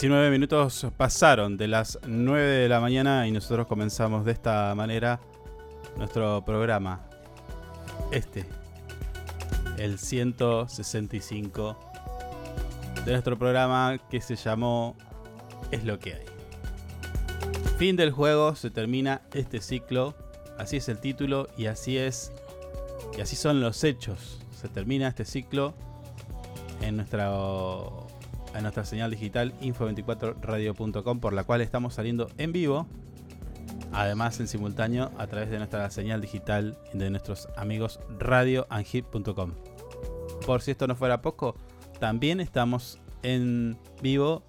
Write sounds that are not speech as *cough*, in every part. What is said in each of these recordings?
19 minutos pasaron de las 9 de la mañana y nosotros comenzamos de esta manera nuestro programa. Este, el 165 de nuestro programa que se llamó Es lo que hay. Fin del juego, se termina este ciclo. Así es el título y así es. Y así son los hechos. Se termina este ciclo en nuestra a nuestra señal digital info24radio.com por la cual estamos saliendo en vivo. Además en simultáneo a través de nuestra señal digital de nuestros amigos radioanhip.com. Por si esto no fuera poco, también estamos en vivo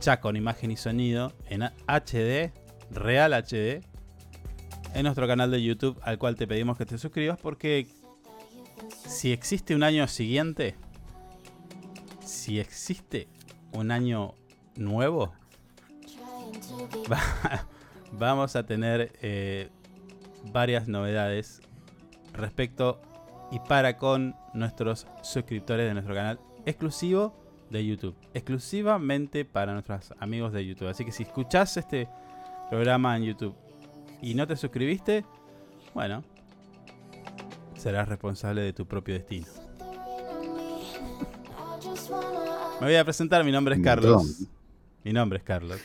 ya con imagen y sonido en HD, Real HD, en nuestro canal de YouTube al cual te pedimos que te suscribas porque si existe un año siguiente, si existe un año nuevo, va- *laughs* vamos a tener eh, varias novedades respecto y para con nuestros suscriptores de nuestro canal exclusivo de YouTube. Exclusivamente para nuestros amigos de YouTube. Así que si escuchás este programa en YouTube y no te suscribiste, bueno, serás responsable de tu propio destino. Me voy a presentar, mi nombre es Carlos. Mi nombre es Carlos.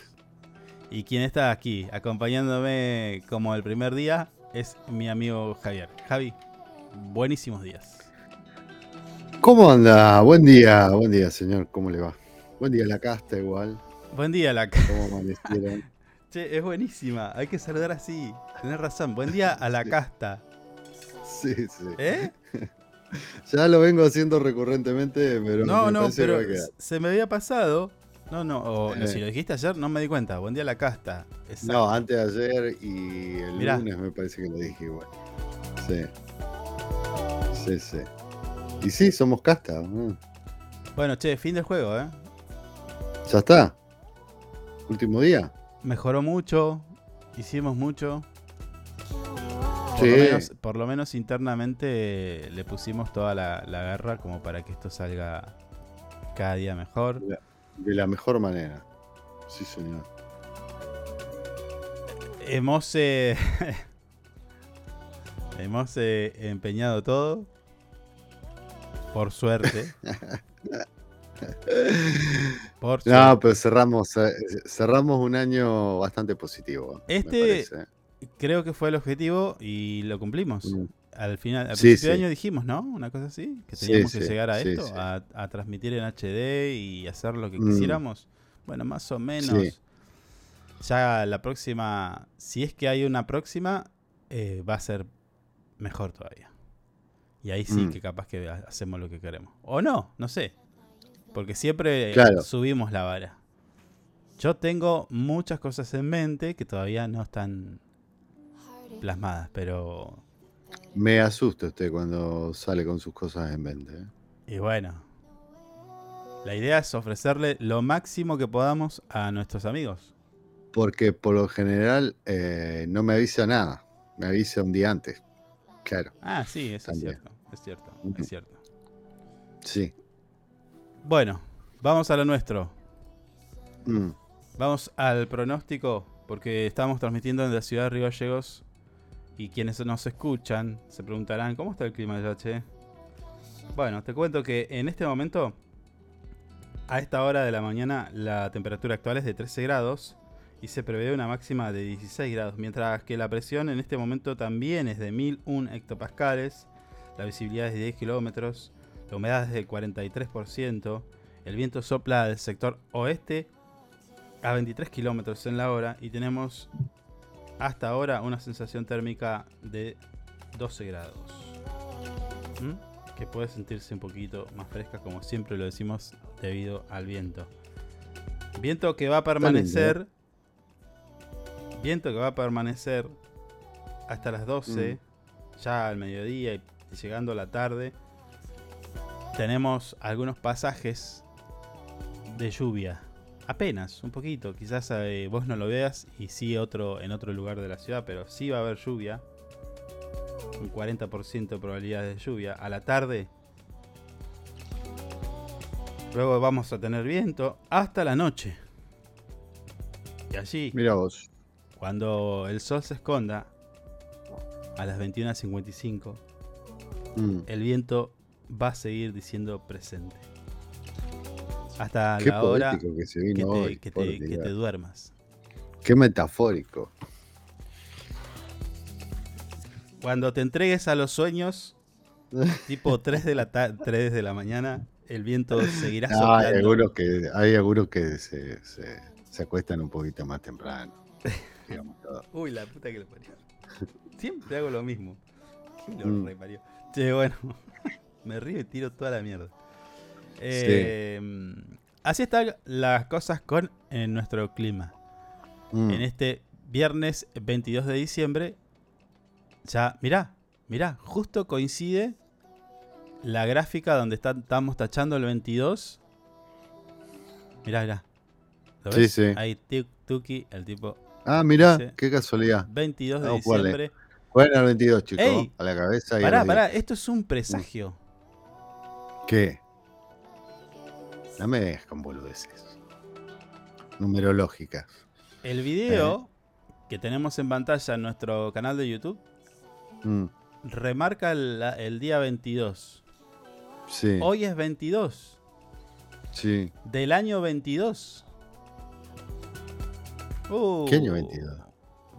Y quien está aquí acompañándome como el primer día es mi amigo Javier. Javi, buenísimos días. ¿Cómo anda? Buen día, buen día, señor. ¿Cómo le va? Buen día, la casta igual. Buen día, la ¿Cómo amanecieron? *laughs* Che, es buenísima. Hay que saludar así. Tenés razón. Buen día a la casta. Sí, sí. ¿Eh? *laughs* *laughs* Ya lo vengo haciendo recurrentemente, pero No, me no, que pero se me había pasado. No, no, o, no, Eh. si lo dijiste ayer no me di cuenta. Buen día la casta. Exacto. No, antes de ayer y el Mirá. lunes me parece que lo dije igual. Sí. Sí, sí. Y sí, somos casta. ¿no? Bueno, che, fin del juego, ¿eh? Ya está. Último día. Mejoró mucho. Hicimos mucho. Por, Sí. lo menos, por lo menos internamente le pusimos toda la, la garra como para que esto salga cada día mejor. De la mejor manera. Sí, señor. Hemos, eh, *laughs* hemos eh, empeñado todo. Por suerte. *laughs* Por suerte. No, pero cerramos, eh, cerramos un año bastante positivo. Este-. Creo que fue el objetivo y lo cumplimos. Mm. Al final, al Sí, principio de año dijimos, ¿no? Una cosa así, que Sí, teníamos que llegar a esto. A, a transmitir en HD y hacer lo que Mm. quisiéramos. Bueno, más o menos. Ya la próxima, si es que hay una próxima, eh, va a ser mejor todavía. Y ahí sí Mm. que capaz que ha- hacemos lo que queremos. O no, no sé. Porque siempre Claro. subimos la vara. Yo tengo muchas cosas en mente que todavía no están plasmadas, pero... Me asusta usted cuando sale con sus cosas en mente. ¿eh? Y bueno. La idea es ofrecerle lo máximo que podamos a nuestros amigos. Porque por lo general eh, no me avisa nada. Me avisa un día antes. Claro, Ah, sí, eso También. es cierto. Es cierto, es cierto. sí. Bueno, Vamos a lo nuestro. Mm, Vamos al pronóstico, porque estamos transmitiendo desde la ciudad de Río Gallegos. Y quienes nos escuchan se preguntarán, ¿cómo está el clima allá, che? Bueno, te cuento que en este momento, a esta hora de la mañana, la temperatura actual es de 13 grados y se prevé una máxima de 16 grados, mientras que la presión en este momento también es de 1001 hectopascales, la visibilidad es de 10 kilómetros, la humedad es del 43%, el viento sopla del sector oeste a 23 kilómetros en la hora y tenemos hasta ahora una sensación térmica de 12 grados. ¿Mm? Que puede sentirse un poquito más fresca, como siempre lo decimos, debido al viento. Viento que va a permanecer. Viento que va a permanecer hasta las 12, ya al mediodía y llegando a la tarde. Tenemos algunos pasajes de lluvia apenas, un poquito. Quizás eh, vos no lo veas y sí otro en otro lugar de la ciudad, pero sí va a haber lluvia. Un 40% de probabilidades de lluvia. A la tarde. Luego vamos a tener viento hasta la noche. Y allí, Mira vos. cuando el sol se esconda, a las 21.55, Mm, el viento va a seguir diciendo presente. Hasta Qué la hora que se que te, hoy. que por te- que Dios. te duermas. Qué metafórico. Cuando te entregues a los sueños, *laughs* tipo 3 de la, ta- 3 de la mañana, el viento seguirá No, soplando. hay algunos que, hay algunos que se, se, se acuestan un poquito más temprano. *laughs* Uy, la puta que lo parió. *laughs* Siempre hago lo mismo. ¿Qué lo Mm. reparió? Che, bueno. Me río y tiro toda la mierda. Eh, Así están las cosas con nuestro clima. Mm, En este viernes 22 de diciembre, ya, mirá, mirá, justo coincide la gráfica donde está- estamos tachando el 22. Mirá, mirá. ¿Lo Sí, ves? sí. Ahí, tuki, el tipo Ah, mirá, qué casualidad. 22 de diciembre. Bueno, el 22, chicos. Ey, a la cabeza y Pará, pará, esto es un presagio. ¿Qué? No me dejes con boludeces. Numerológicas. El video que tenemos en pantalla en nuestro canal de YouTube Mm, remarca el, el día 22. sí, Hoy es 22. sí. Del año 22. Uh, ¿Qué año 22?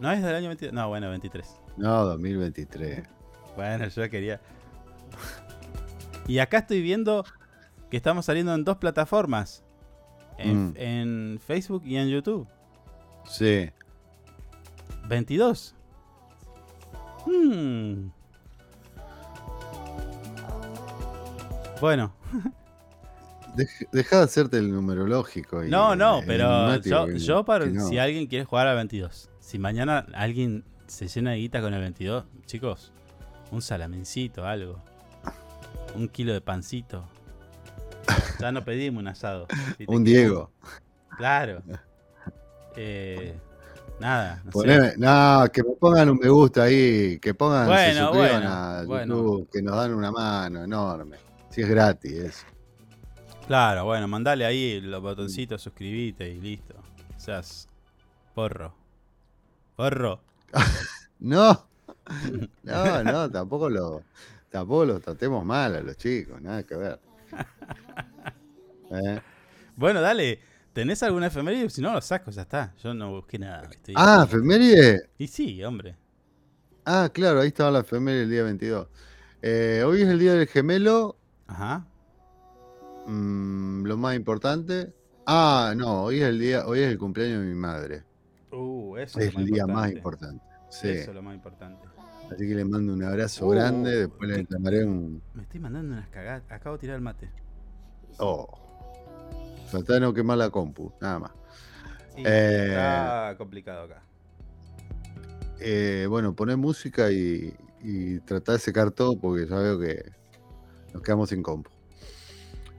¿No es del año 22? No, bueno, 23. No, 2023. Bueno, yo quería. *laughs* y acá estoy viendo que estamos saliendo en dos plataformas: en, Mm. en Facebook y en YouTube. Sí. 22. Hmm. Bueno, *laughs* Dej- Deja de hacerte el numerológico. y no, no, pero yo, que- yo para, no. si alguien quiere jugar al 22, si mañana alguien se llena de guita con el 22, chicos, un salamencito, algo, un kilo de pancito. Ya no pedimos un asado. Si Un Diego. Claro. Eh, nada. no sé. No, que me pongan un me gusta ahí, que pongan, se Bueno, suscriban bueno, a bueno. Que nos dan una mano enorme. Si es gratis eso. Claro, bueno, mandale ahí los botoncitos, suscribite y listo. O seas porro. Porro. *laughs* No, no, no, tampoco lo, tampoco los tratemos mal a los chicos, nada que ver. ¿Eh? Bueno, dale. ¿Tenés alguna efeméride? Si no, lo saco, ya está. Yo no busqué nada. estoy- Ah, efeméride. Y sí, hombre. Ah, claro, ahí estaba la efeméride el día 22. Eh, hoy es el día del gemelo, Ajá. mm, lo más importante. Ah, no, hoy es el día, hoy es el cumpleaños de mi madre. Uh, eso Es el día más importante. Sí. Eso es lo más importante. Así que le mando un abrazo Uh, grande, después le reclamaré un. Me estoy mandando unas cagadas. Acabo de tirar el mate. Oh. Tratá de no quemar la compu, nada más. Sí, Eh. Está complicado acá. Eh, bueno, poner música y, y tratar de secar todo porque ya veo que nos quedamos sin compu.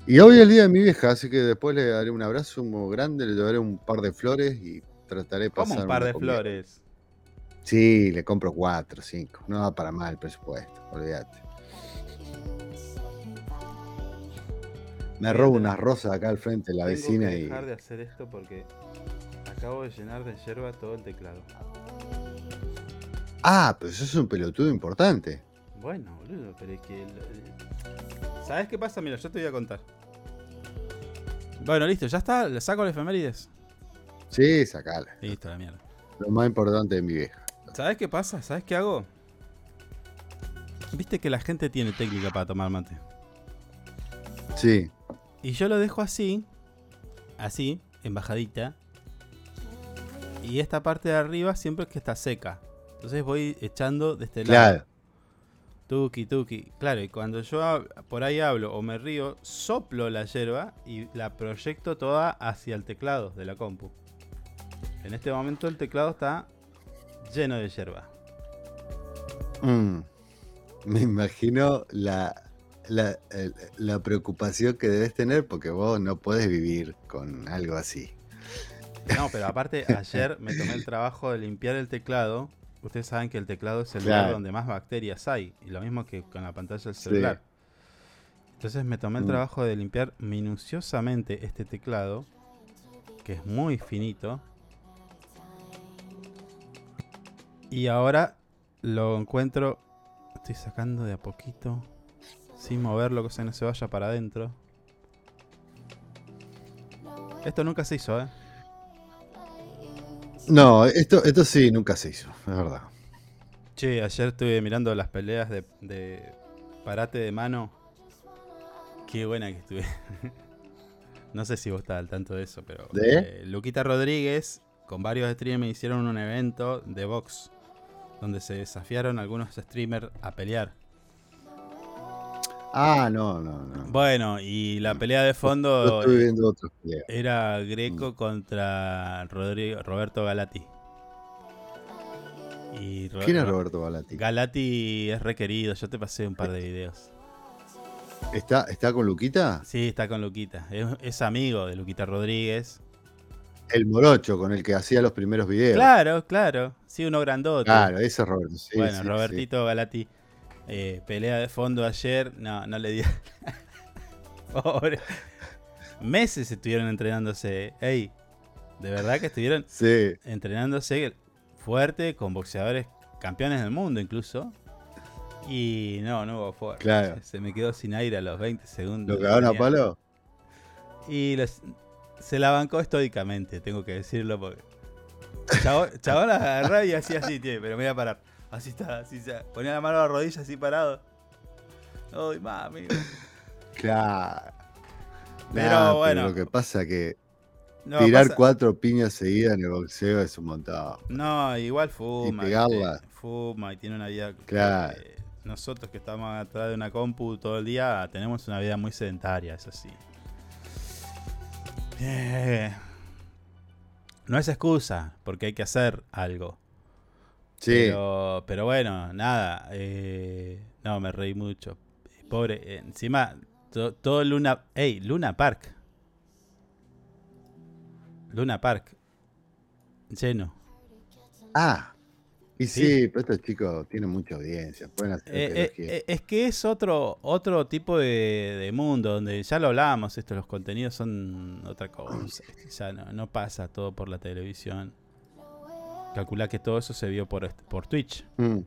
Y hoy es el día de mi vieja, así que después le daré un abrazo muy grande, le llevaré un par de flores y trataré de pasar. Como un par de comida. flores. Sí, le compro cuatro, cinco. No va para más el presupuesto, olvídate. Me robo unas rosas acá al frente de la Tengo vecina que y. dejar de hacer esto porque acabo de llenar de yerba todo el teclado. Ah, pero eso es un pelotudo importante. Bueno, boludo, pero es que. lo- ¿Sabes qué pasa? Mira, yo te voy a contar. Bueno, listo, ya está. ¿Le saco la efemérides? Sí, sacala. Listo, la mierda. Lo más importante de mi vieja. ¿Sabes qué pasa? ¿Sabes qué hago? Viste que la gente tiene técnica para tomar mate. Sí. Y yo lo dejo así, así, en bajadita. Y esta parte de arriba siempre es que está seca. Entonces voy echando de este lado. Claro. Tuki, tuki. Claro, y cuando yo por ahí hablo o me río, soplo la hierba y la proyecto toda hacia el teclado de la compu. En este momento el teclado está lleno de hierba. Mm. Me imagino la, la, la preocupación que debes tener porque vos no podés vivir con algo así. No, pero aparte *laughs* ayer me tomé el trabajo de limpiar el teclado. Ustedes saben que el teclado es el Claro. lugar donde más bacterias hay. Y lo mismo que con la pantalla del Sí. celular. Entonces me tomé el Mm. trabajo de limpiar minuciosamente este teclado. Que es muy finito. Y ahora lo encuentro. Estoy sacando de a poquito. Sin moverlo, que se no se vaya para adentro. Esto nunca se hizo, ¿eh? No, esto, esto sí nunca se hizo, es verdad. Che, ayer estuve mirando las peleas de, de parate de mano. Qué buena que estuve. *laughs* no sé si vos estás al tanto de eso, pero. ¿De? eh, Luquita Rodríguez con varios streamers hicieron un evento de box. Donde se desafiaron algunos streamers a pelear. Ah, no, no, no. Bueno, y la pelea de fondo era Greco contra Rodrigo, Roberto Galati. Y Ro- ¿Quién es Ro- Roberto Balati? Galati es requerido, yo te pasé un par de videos. ¿Está, ¿Está con Luquita? Sí, está con Luquita. Es, es amigo de Luquita Rodríguez. El morocho con el que hacía los primeros videos. Claro, claro. Sí, uno grandote. Claro, ese es Roberto. sí, bueno, sí, sí. Robertito Galati. eh, pelea de fondo ayer. No, no le dio. *laughs* Pobre. Meses estuvieron entrenándose. Ey, de verdad que estuvieron Sí, entrenándose fuerte con boxeadores campeones del mundo incluso. Y no, no hubo fuerte. Claro. Se me quedó sin aire a los 20 segundos. ¿lo cagaron a palo? Y les- se la bancó estoicamente, tengo que decirlo porque. Chabón, chabón la agarraba y hacía así, tío, pero me voy a parar. Así está, así está. Ponía la mano a la rodilla así parado. Ay, mami. Claro. Pero Nah, bueno. lo que pasa que No, tirar pasa- cuatro piñas seguidas en el boxeo es un montón. No, igual fuma. Y pegarla. Fuma y tiene una vida. Claro. nosotros que estamos atrás de una compu todo el día, tenemos una vida muy sedentaria, eso sí. Eh, no es excusa, porque hay que hacer algo. Sí, Pero, pero bueno, nada. eh, no, me reí mucho. Pobre. eh, encima, to- todo Luna. ¡Ey! Luna Park. Luna Park. Lleno. Ah, y Sí. sí, pero estos chicos tienen mucha audiencia. Pueden hacer Eh, eh, eh, es que es otro, otro tipo de, de mundo donde ya lo hablábamos, esto, los contenidos son otra cosa. *laughs* Ya no, no pasa todo por la televisión. Calculá que todo eso se vio por, Twitch. Mm,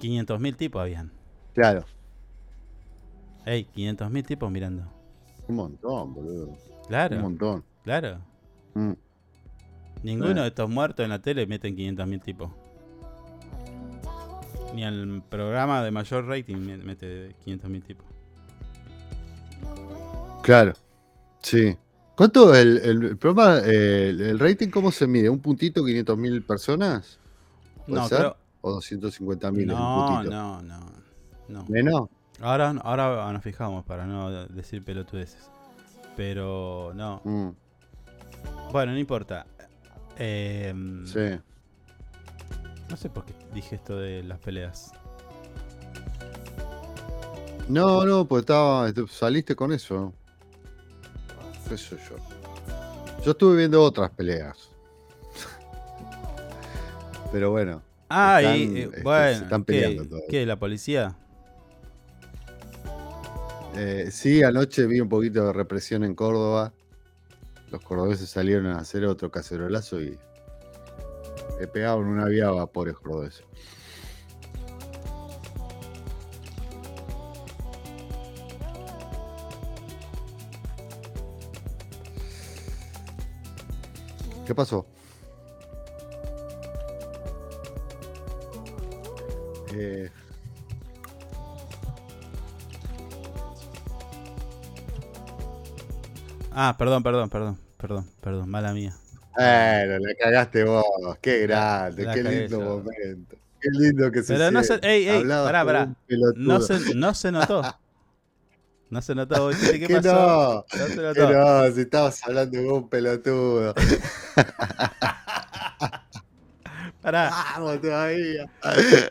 500.000 tipos habían. claro, Ey, 500.000 tipos mirando. un montón, boludo. Un Claro, montón. claro. Mm, Ninguno de estos muertos en la tele meten 500.000 tipos. Ni el programa de mayor rating me- mete 500.000 tipos. Claro, sí. ¿Cuánto el, programa, eh, el, el rating, cómo se mide? ¿Un puntito, 500 mil personas? ¿Puede No, creo. ¿O 250 mil? No, un puntito? no, no, no. ¿Menos? Ahora, ahora nos fijamos para no decir pelotudeces. Pero no. Mm, Bueno, no importa. Eh, sí. No sé por qué dije esto de las peleas. No, no, pues estaba, saliste con eso. ¿Qué sé yo? Yo estuve viendo otras peleas. *laughs* Pero bueno, Ah, Están, y eh, este, se bueno. están ¿qué, peleando todavía. ¿Qué? ¿La policía? Eh, sí, anoche vi un poquito de represión en Córdoba. Los cordobeses salieron a hacer otro cacerolazo y le pegaron una viaba, pobres cordobeses. ¿Qué pasó? Eh, Ah, perdón, perdón, perdón, perdón, perdón, mala mía. bueno, la cagaste vos. Qué grande, la qué lindo yo. momento. Qué lindo que se Pero no se, ey, ey, pará, pará. No se, no se notó. *laughs* No se notó, ¿viste qué Que pasó? no, No se que notó. no, si estabas hablando como un pelotudo. *laughs* Pará, Vamos todavía.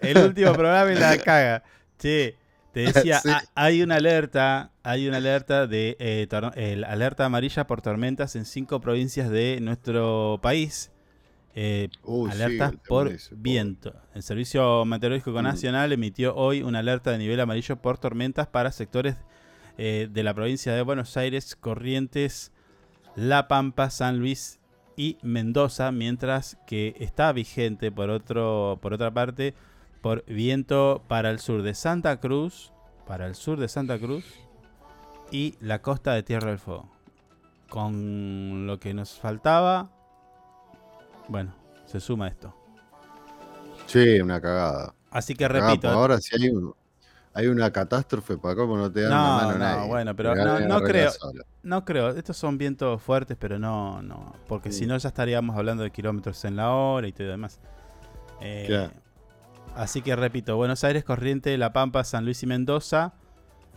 el último programa y la caga. Che, te decía, *laughs* Sí. hay una alerta, hay una alerta de eh, el alerta amarilla por tormentas en cinco provincias de nuestro país. Eh, Uy, alertas por ese, viento. El Servicio Meteorológico Mm. Nacional emitió hoy una alerta de nivel amarillo por tormentas para sectores eh, de la provincia de Buenos Aires, Corrientes, La Pampa, San Luis y Mendoza, mientras que está vigente por otro por otra parte por viento para el sur de Santa Cruz, para el sur de Santa Cruz y la costa de Tierra del Fuego. Con lo que nos faltaba, bueno, se suma esto. Sí, una cagada. Así que repito, pues ahora si hay, un- hay una catástrofe, para cómo no te dan No, una mano no, nadie. bueno, pero no- creo. sola. no creo, estos son vientos fuertes, pero no, no, porque si Mm. no ya estaríamos hablando de kilómetros en la hora y todo demás. Eh, Claro. Así que repito, Buenos Aires, Corriente, La Pampa, San Luis y Mendoza,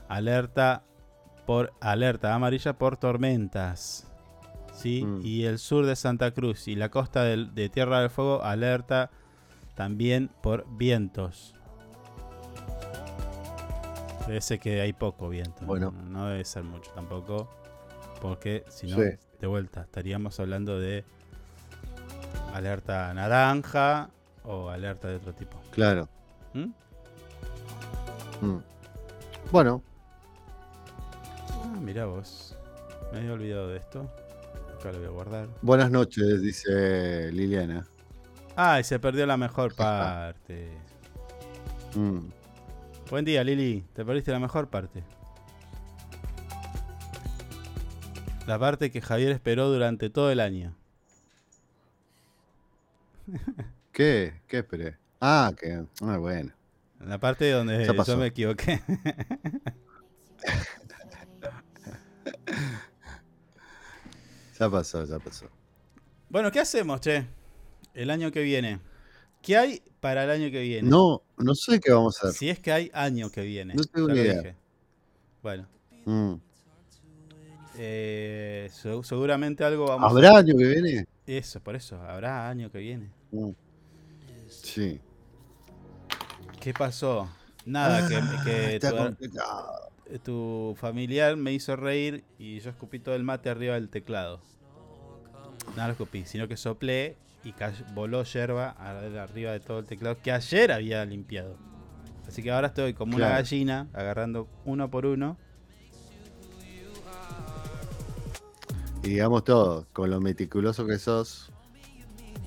alerta por alerta amarilla por tormentas. ¿sí? Mm. Y el sur de Santa Cruz y la costa de Tierra del Fuego, alerta también por vientos. Ser que hay poco viento. Bueno. No, no debe ser mucho tampoco. Porque si no, Sí. de vuelta, estaríamos hablando de alerta naranja o alerta de otro tipo. Claro. ¿Mm? Mm. Bueno, Ah, mirá vos. Me había olvidado de esto. Acá lo voy a guardar. buenas noches, dice Liliana. Ah, y se perdió la mejor parte. Mm. Buen día, Lili. Te perdiste la mejor parte. La parte que Javier esperó durante todo el año. *laughs* ¿Qué? ¿Qué esperé? Ah, que. Ah, bueno. La parte donde yo pasó. me equivoqué. *laughs* Ya pasó, ya pasó. bueno, ¿qué hacemos, che? El año que viene. ¿Qué hay para el año que viene? No, no sé qué vamos a hacer. Si es que hay año que viene. No tengo ni idea. dije. Bueno, Mm. eh, se- seguramente algo vamos a... ¿Habrá año que viene? Eso, por eso. Habrá año que viene. Mm. Sí. ¿Qué pasó? Nada, que, Ah, que está tu, familiar me hizo reír y yo escupí todo el mate arriba del teclado. No lo escupí, sino que soplé y voló yerba ar- arriba de todo el teclado que ayer había limpiado. Así que ahora estoy como una gallina agarrando uno por uno. Y digamos todo, con lo meticuloso que sos,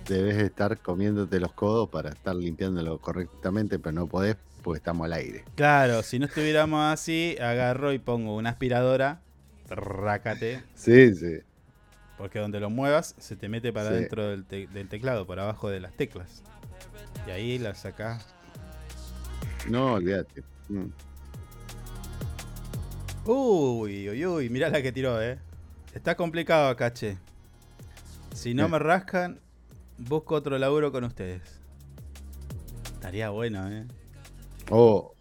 debes estar comiéndote los codos para estar limpiándolo correctamente, pero no podés porque estamos al aire. Claro, si no estuviéramos así, agarro y pongo una aspiradora, rácate, Sí, sí. porque donde lo muevas se te mete para Sí. dentro del, te- del teclado, por abajo de las teclas. Y ahí la sacás. No, olvídate. Mm. Uy, uy, uy, mirá la que tiró, eh. Está complicado acá, che. Si no me rascan, busco otro laburo con ustedes. Estaría bueno, eh. Oh.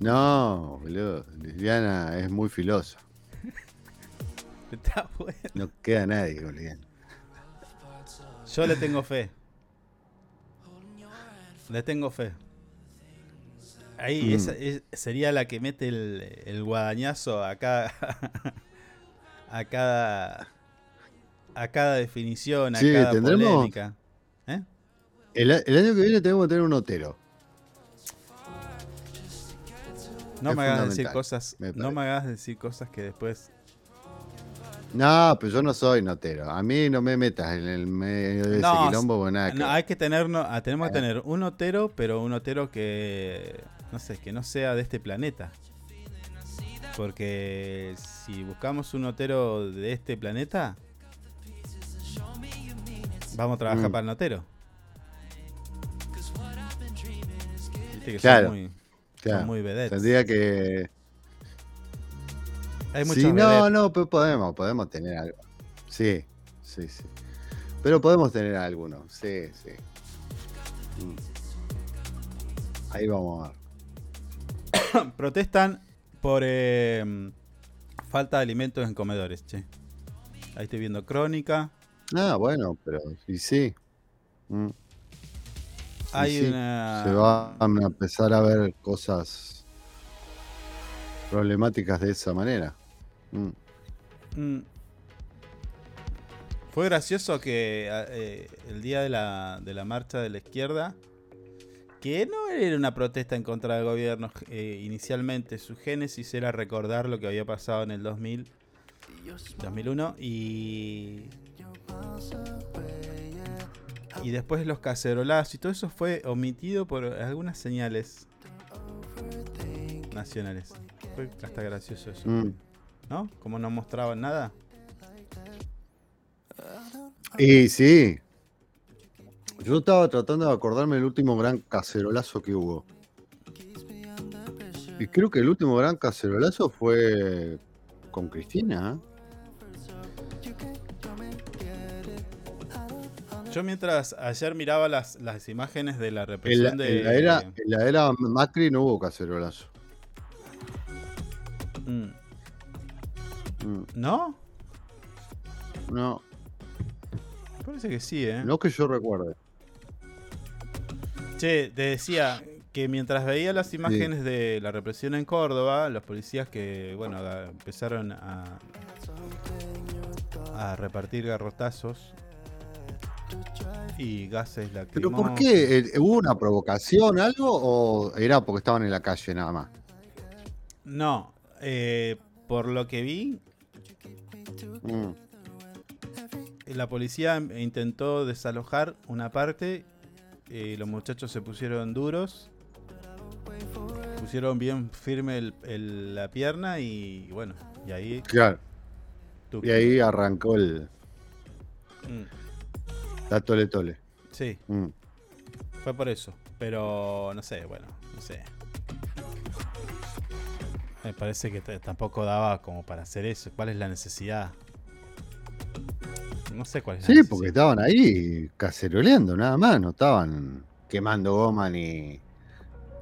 No, boludo. Liliana es muy filosa. *laughs* Está bueno. No queda nadie con Liliana. Yo le tengo fe. Le tengo fe. Ahí, Mm. esa es- sería la que mete el, el guadañazo a cada. *laughs* a cada. A cada definición, a Sí, cada tendremos- polémica. ¿Eh? El, año que viene tenemos que tener un Otero. No Es me hagas decir cosas. No me hagas decir cosas que después. No, pero yo no soy notero. A mí no me metas en el medio de No, ese quilombo nada No, hay que tener, no, ah, tenemos que Eh. tener un notero, pero un notero que. No sé, que no sea de este planeta. Porque si buscamos un notero de este planeta, vamos a trabajar Mm. para el notero. Viste que Claro, son muy, son Claro, muy vedettes. Tendría que. Hay muchos Sí, no, vedettes. no, pero podemos, podemos tener algo. Sí, sí, sí. Pero podemos tener alguno, sí, sí. Mm. Ahí vamos a ver. *coughs* Protestan por eh, falta de alimentos en comedores, che. Ahí estoy viendo crónica. Ah, bueno, pero sí, sí. Mm. Sí, Hay sí. una. Se van a empezar a ver cosas problemáticas de esa manera. Mm. Mm. Fue gracioso que eh, el día de la, de la marcha de la izquierda, que no era una protesta en contra del gobierno eh, inicialmente, su génesis era recordar lo que había pasado en el 2000, 2001 y... Y después los cacerolazos y todo eso fue omitido por algunas señales nacionales. Fue hasta gracioso eso. Mm. ¿No? Como no mostraban nada. Y sí. Yo estaba tratando de acordarme del último gran cacerolazo que hubo. Y creo que el último gran cacerolazo fue con Cristina. Yo mientras ayer miraba las, las imágenes de la En la, represión de... en la era, en la era Macri no hubo cacerolazo. Mm, Mm, ¿No? No, Parece que sí, ¿eh? no que yo recuerde. Che, te decía que mientras veía las imágenes de la represión en Córdoba, los policías que, bueno, empezaron a, a repartir garrotazos y gases ¿Pero lacrimógenos. por qué? Eh, ¿Hubo una provocación, algo? ¿O era porque estaban en la calle nada más? No, eh, por lo que vi, Mm, La policía intentó desalojar una parte y los muchachos se pusieron duros. Pusieron bien firme el- el- la pierna y bueno, y ahí... claro. Y ahí arrancó el Mm, la tole tole. sí, Mm. fue por eso. Pero no sé, bueno, no sé. Me parece que tampoco daba como para hacer eso. ¿Cuál es la necesidad? No sé cuál es la Sí, necesidad. porque estaban ahí caceroleando nada más, no estaban quemando goma ni...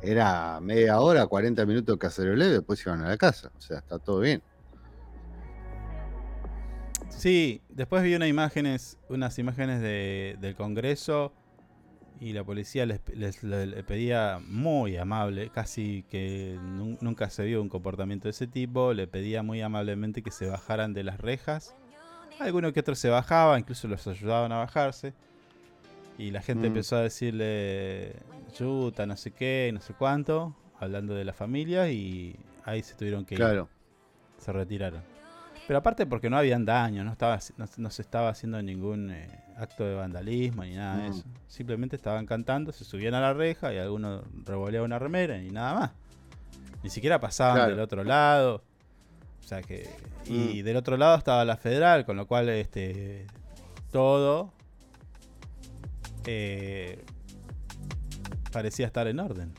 Era media hora, 40 minutos de caceroleo y después iban a la casa. O sea, está todo bien. Sí, después vi unas imágenes, unas imágenes de- del Congreso y la policía les, les- le, le pedía muy amable, casi que nun- nunca se vio un comportamiento de ese tipo, le pedía muy amablemente que se bajaran de las rejas. Algunos que otros se bajaban, incluso los ayudaban a bajarse. Y la gente Mm. empezó a decirle, yuta, no sé qué, no sé cuánto, hablando de la familia y ahí se tuvieron que ir Claro. se retiraron. Pero aparte porque no habían daño, no, estaba, no, no se estaba haciendo ningún eh, acto de vandalismo ni nada de eso. Simplemente estaban cantando, se subían a la reja y alguno revoleaba una remera y nada más. Ni siquiera pasaban Claro. del otro lado. O sea que. Y Mm. del otro lado estaba la federal, con lo cual este todo eh, parecía estar en orden.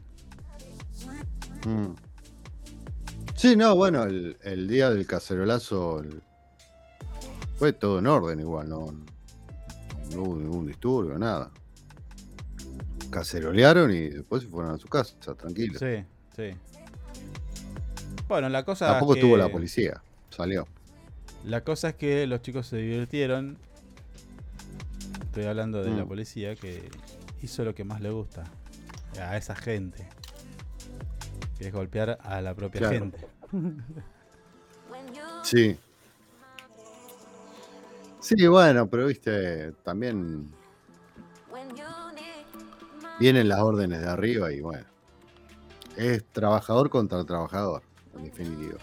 Mm. Sí, no, bueno, el, el día del cacerolazo el- fue todo en orden igual, no, no hubo ningún disturbio, nada. Cacerolearon y después se fueron a su casa, tranquilo. Sí, sí. Bueno, la cosa Tampoco es estuvo la policía, salió. La cosa es que los chicos se divirtieron. Estoy hablando de la Mm. policía que hizo lo que más le gusta a esa gente. Que es golpear a la propia Claro. gente. *laughs* Sí. Sí, bueno, pero viste, también vienen las órdenes de arriba y bueno, Es trabajador contra trabajador, en definitiva.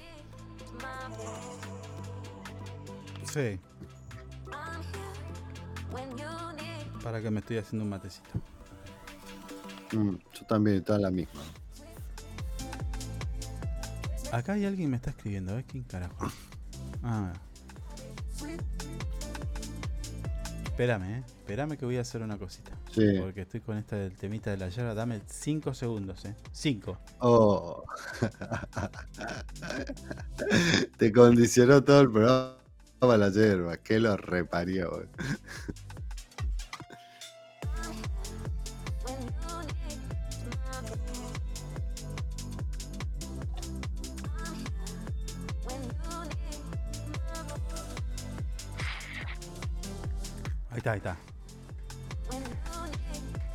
Sí. Para que me estoy haciendo un matecito. Mm, yo también estaba en la misma. Acá hay alguien que me está escribiendo, a ver quién carajo. Ah. Espérame, eh. Espérame que voy a hacer una cosita. Sí. Porque estoy con esta del temita de la yerba. Dame 5 segundos, eh. 5. Oh. *laughs* Te condicionó todo el programa la yerba. Que lo reparió. Está, ahí está.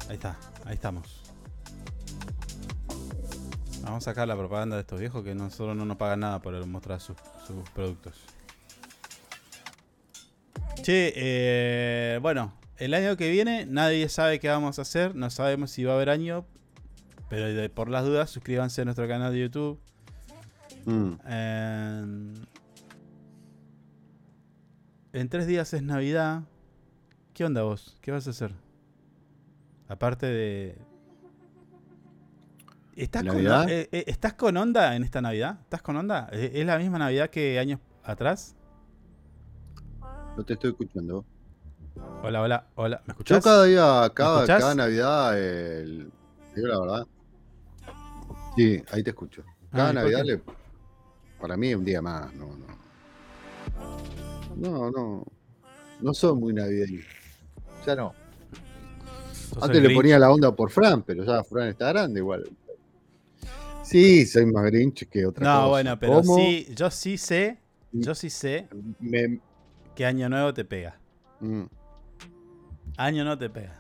Ahí está, ahí estamos. Vamos a sacar la propaganda de estos viejos que nosotros no nos pagan nada por mostrar sus, sus productos. Che, eh, bueno, el año que viene nadie sabe qué vamos a hacer, no sabemos si va a haber año, pero de- por las dudas suscríbanse a nuestro canal de YouTube. Mm. Eh, en tres días es Navidad. ¿Qué onda vos? ¿Qué vas a hacer? Aparte de... ¿Estás con, eh, eh, ¿Estás con onda en esta Navidad? ¿Estás con onda? ¿Eh, ¿Es la misma Navidad que años atrás? No te estoy escuchando. Hola, hola, hola. ¿Me Yo escuchás? cada día, cada, cada Navidad, el- digo la verdad. Sí, ahí te escucho. Cada Ah, ¿y por Navidad, le- para mí, es un día más. No, no. No, no. No soy muy navideño. Ya no. Antes le ponía la onda por Fran, pero ya Fran está grande igual. Sí, soy más Grinch que otra cosa. No, bueno, pero ¿Cómo? sí, yo sí sé, yo sí sé Me- que Año Nuevo te pega. mm. Año no te pega.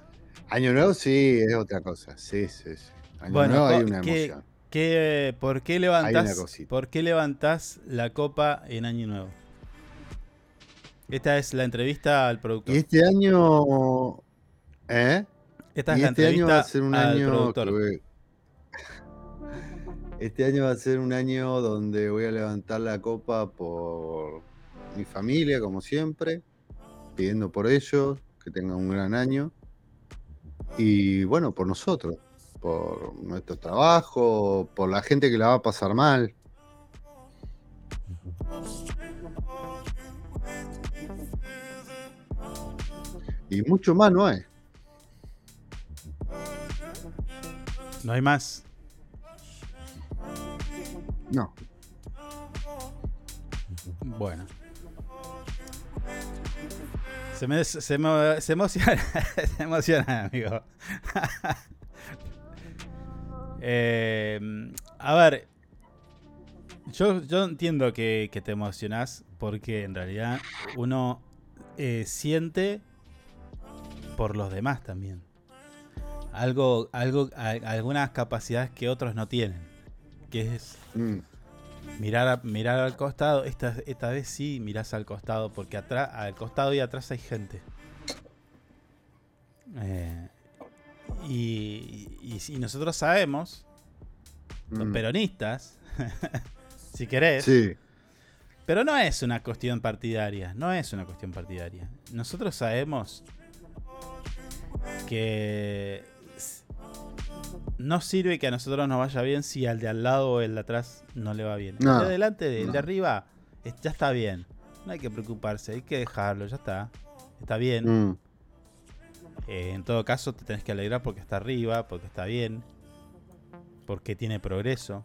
Año Nuevo sí, es otra cosa. Sí, sí, sí. Año Bueno, Nuevo hay una ¿qué- emoción. ¿Qué, ¿Por qué levantás, por qué levantás la copa en Año Nuevo? Esta es la entrevista al productor. Y este año. ¿Eh? Esta es Y la este año entrevista va a ser un al año. productor. que *laughs* Este año va a ser un año donde voy a levantar la copa por mi familia, como siempre, pidiendo por ellos que tengan un gran año. Y bueno, por nosotros, por nuestro trabajo, por la gente que la va a pasar mal. Y mucho más no hay. No hay más. No. Bueno. Se me, se me- se emociona, *laughs* se emociona, amigo. *laughs* Eh, a ver, yo, yo entiendo que, que te emocionás porque en realidad uno eh, siente por los demás también. Algo, algo, a- algunas capacidades que otros no tienen. Que es Mm. Mirar, a- mirar al costado, esta, esta vez sí mirás al costado, porque atrás, al costado y atrás hay gente. Eh, y, y nosotros sabemos, los Mm. peronistas, *laughs* si querés, Sí. pero no es una cuestión partidaria, no es una cuestión partidaria. Nosotros sabemos que no sirve que a nosotros nos vaya bien si al de al lado o el de atrás no le va bien. El No, de adelante, el no. de arriba, ya está bien. No hay que preocuparse, hay que dejarlo, ya está. Está bien. Mm. Eh, en todo caso, te tenés que alegrar porque está arriba, porque está bien, porque tiene progreso.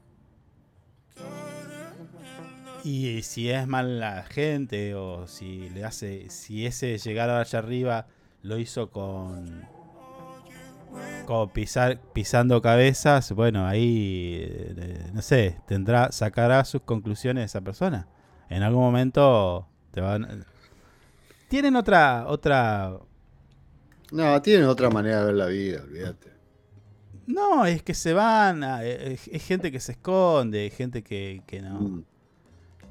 Y si es mal la gente o si le hace, si ese llegar allá arriba lo hizo con, con pisar, pisando cabezas, bueno, ahí eh, no sé, tendrá, sacará sus conclusiones esa persona. En algún momento te van, tienen otra, otra No, tienen otra manera de ver la vida, olvídate. No, es que se van, a- es, gente que se esconde, gente que, que no, Mm.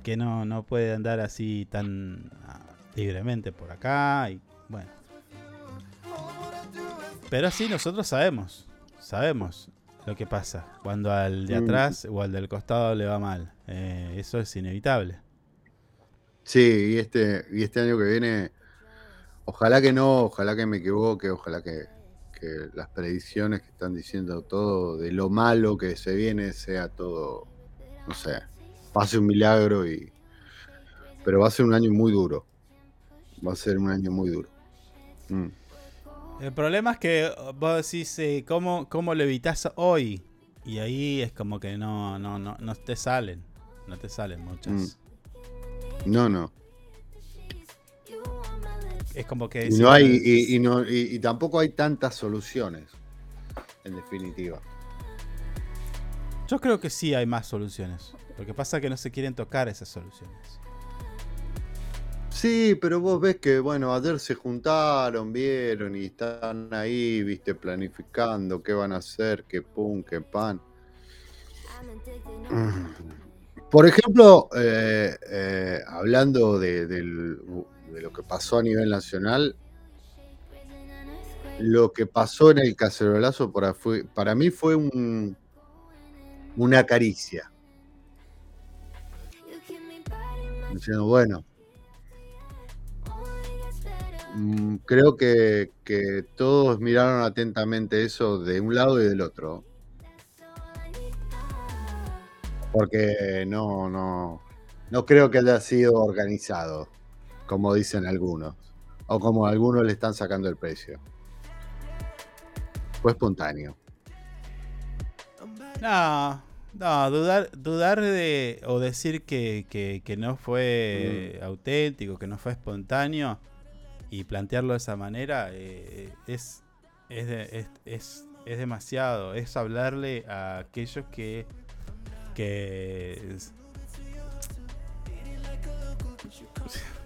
que no, no puede andar así tan ah, libremente por acá y bueno. Pero sí, nosotros sabemos, sabemos. lo que pasa cuando al de Mm. atrás o al del costado le va mal. Eh, eso es inevitable. Sí, y este, y este año que viene, ojalá que no, ojalá que me equivoque, ojalá que, que las predicciones que están diciendo todo de lo malo que se viene sea todo, no sé, pase un milagro y. Pero va a ser un año muy duro. Va a ser un año muy duro. Mm. El problema es que vos decís, eh, ¿cómo, ¿cómo lo evitas hoy? Y ahí es como que no, no, no, no te salen. No te salen muchas. No, no. Es como que... Y no hay, y, y no, y, y tampoco hay tantas soluciones, en definitiva. Yo creo que sí hay más soluciones. Lo que pasa es que no se quieren tocar esas soluciones. Sí, pero vos ves que, bueno, ayer se juntaron, vieron y están ahí, viste, planificando qué van a hacer, qué pum, qué pan. *clears throat* Por ejemplo, eh, eh, hablando de, lo que pasó a nivel nacional, lo que pasó en el cacerolazo para, fue, para mí fue un, una caricia. Diciendo, bueno, creo que, que todos miraron atentamente eso de un lado y del otro. Porque no, no, no creo que haya sido organizado, como dicen algunos, o como algunos le están sacando el precio. Fue espontáneo. No, no, dudar, dudar de o decir que, que- que no fue auténtico, que no fue espontáneo y plantearlo de esa manera eh, es, es, de- es, es- demasiado. Es hablarle a aquellos que, que *laughs*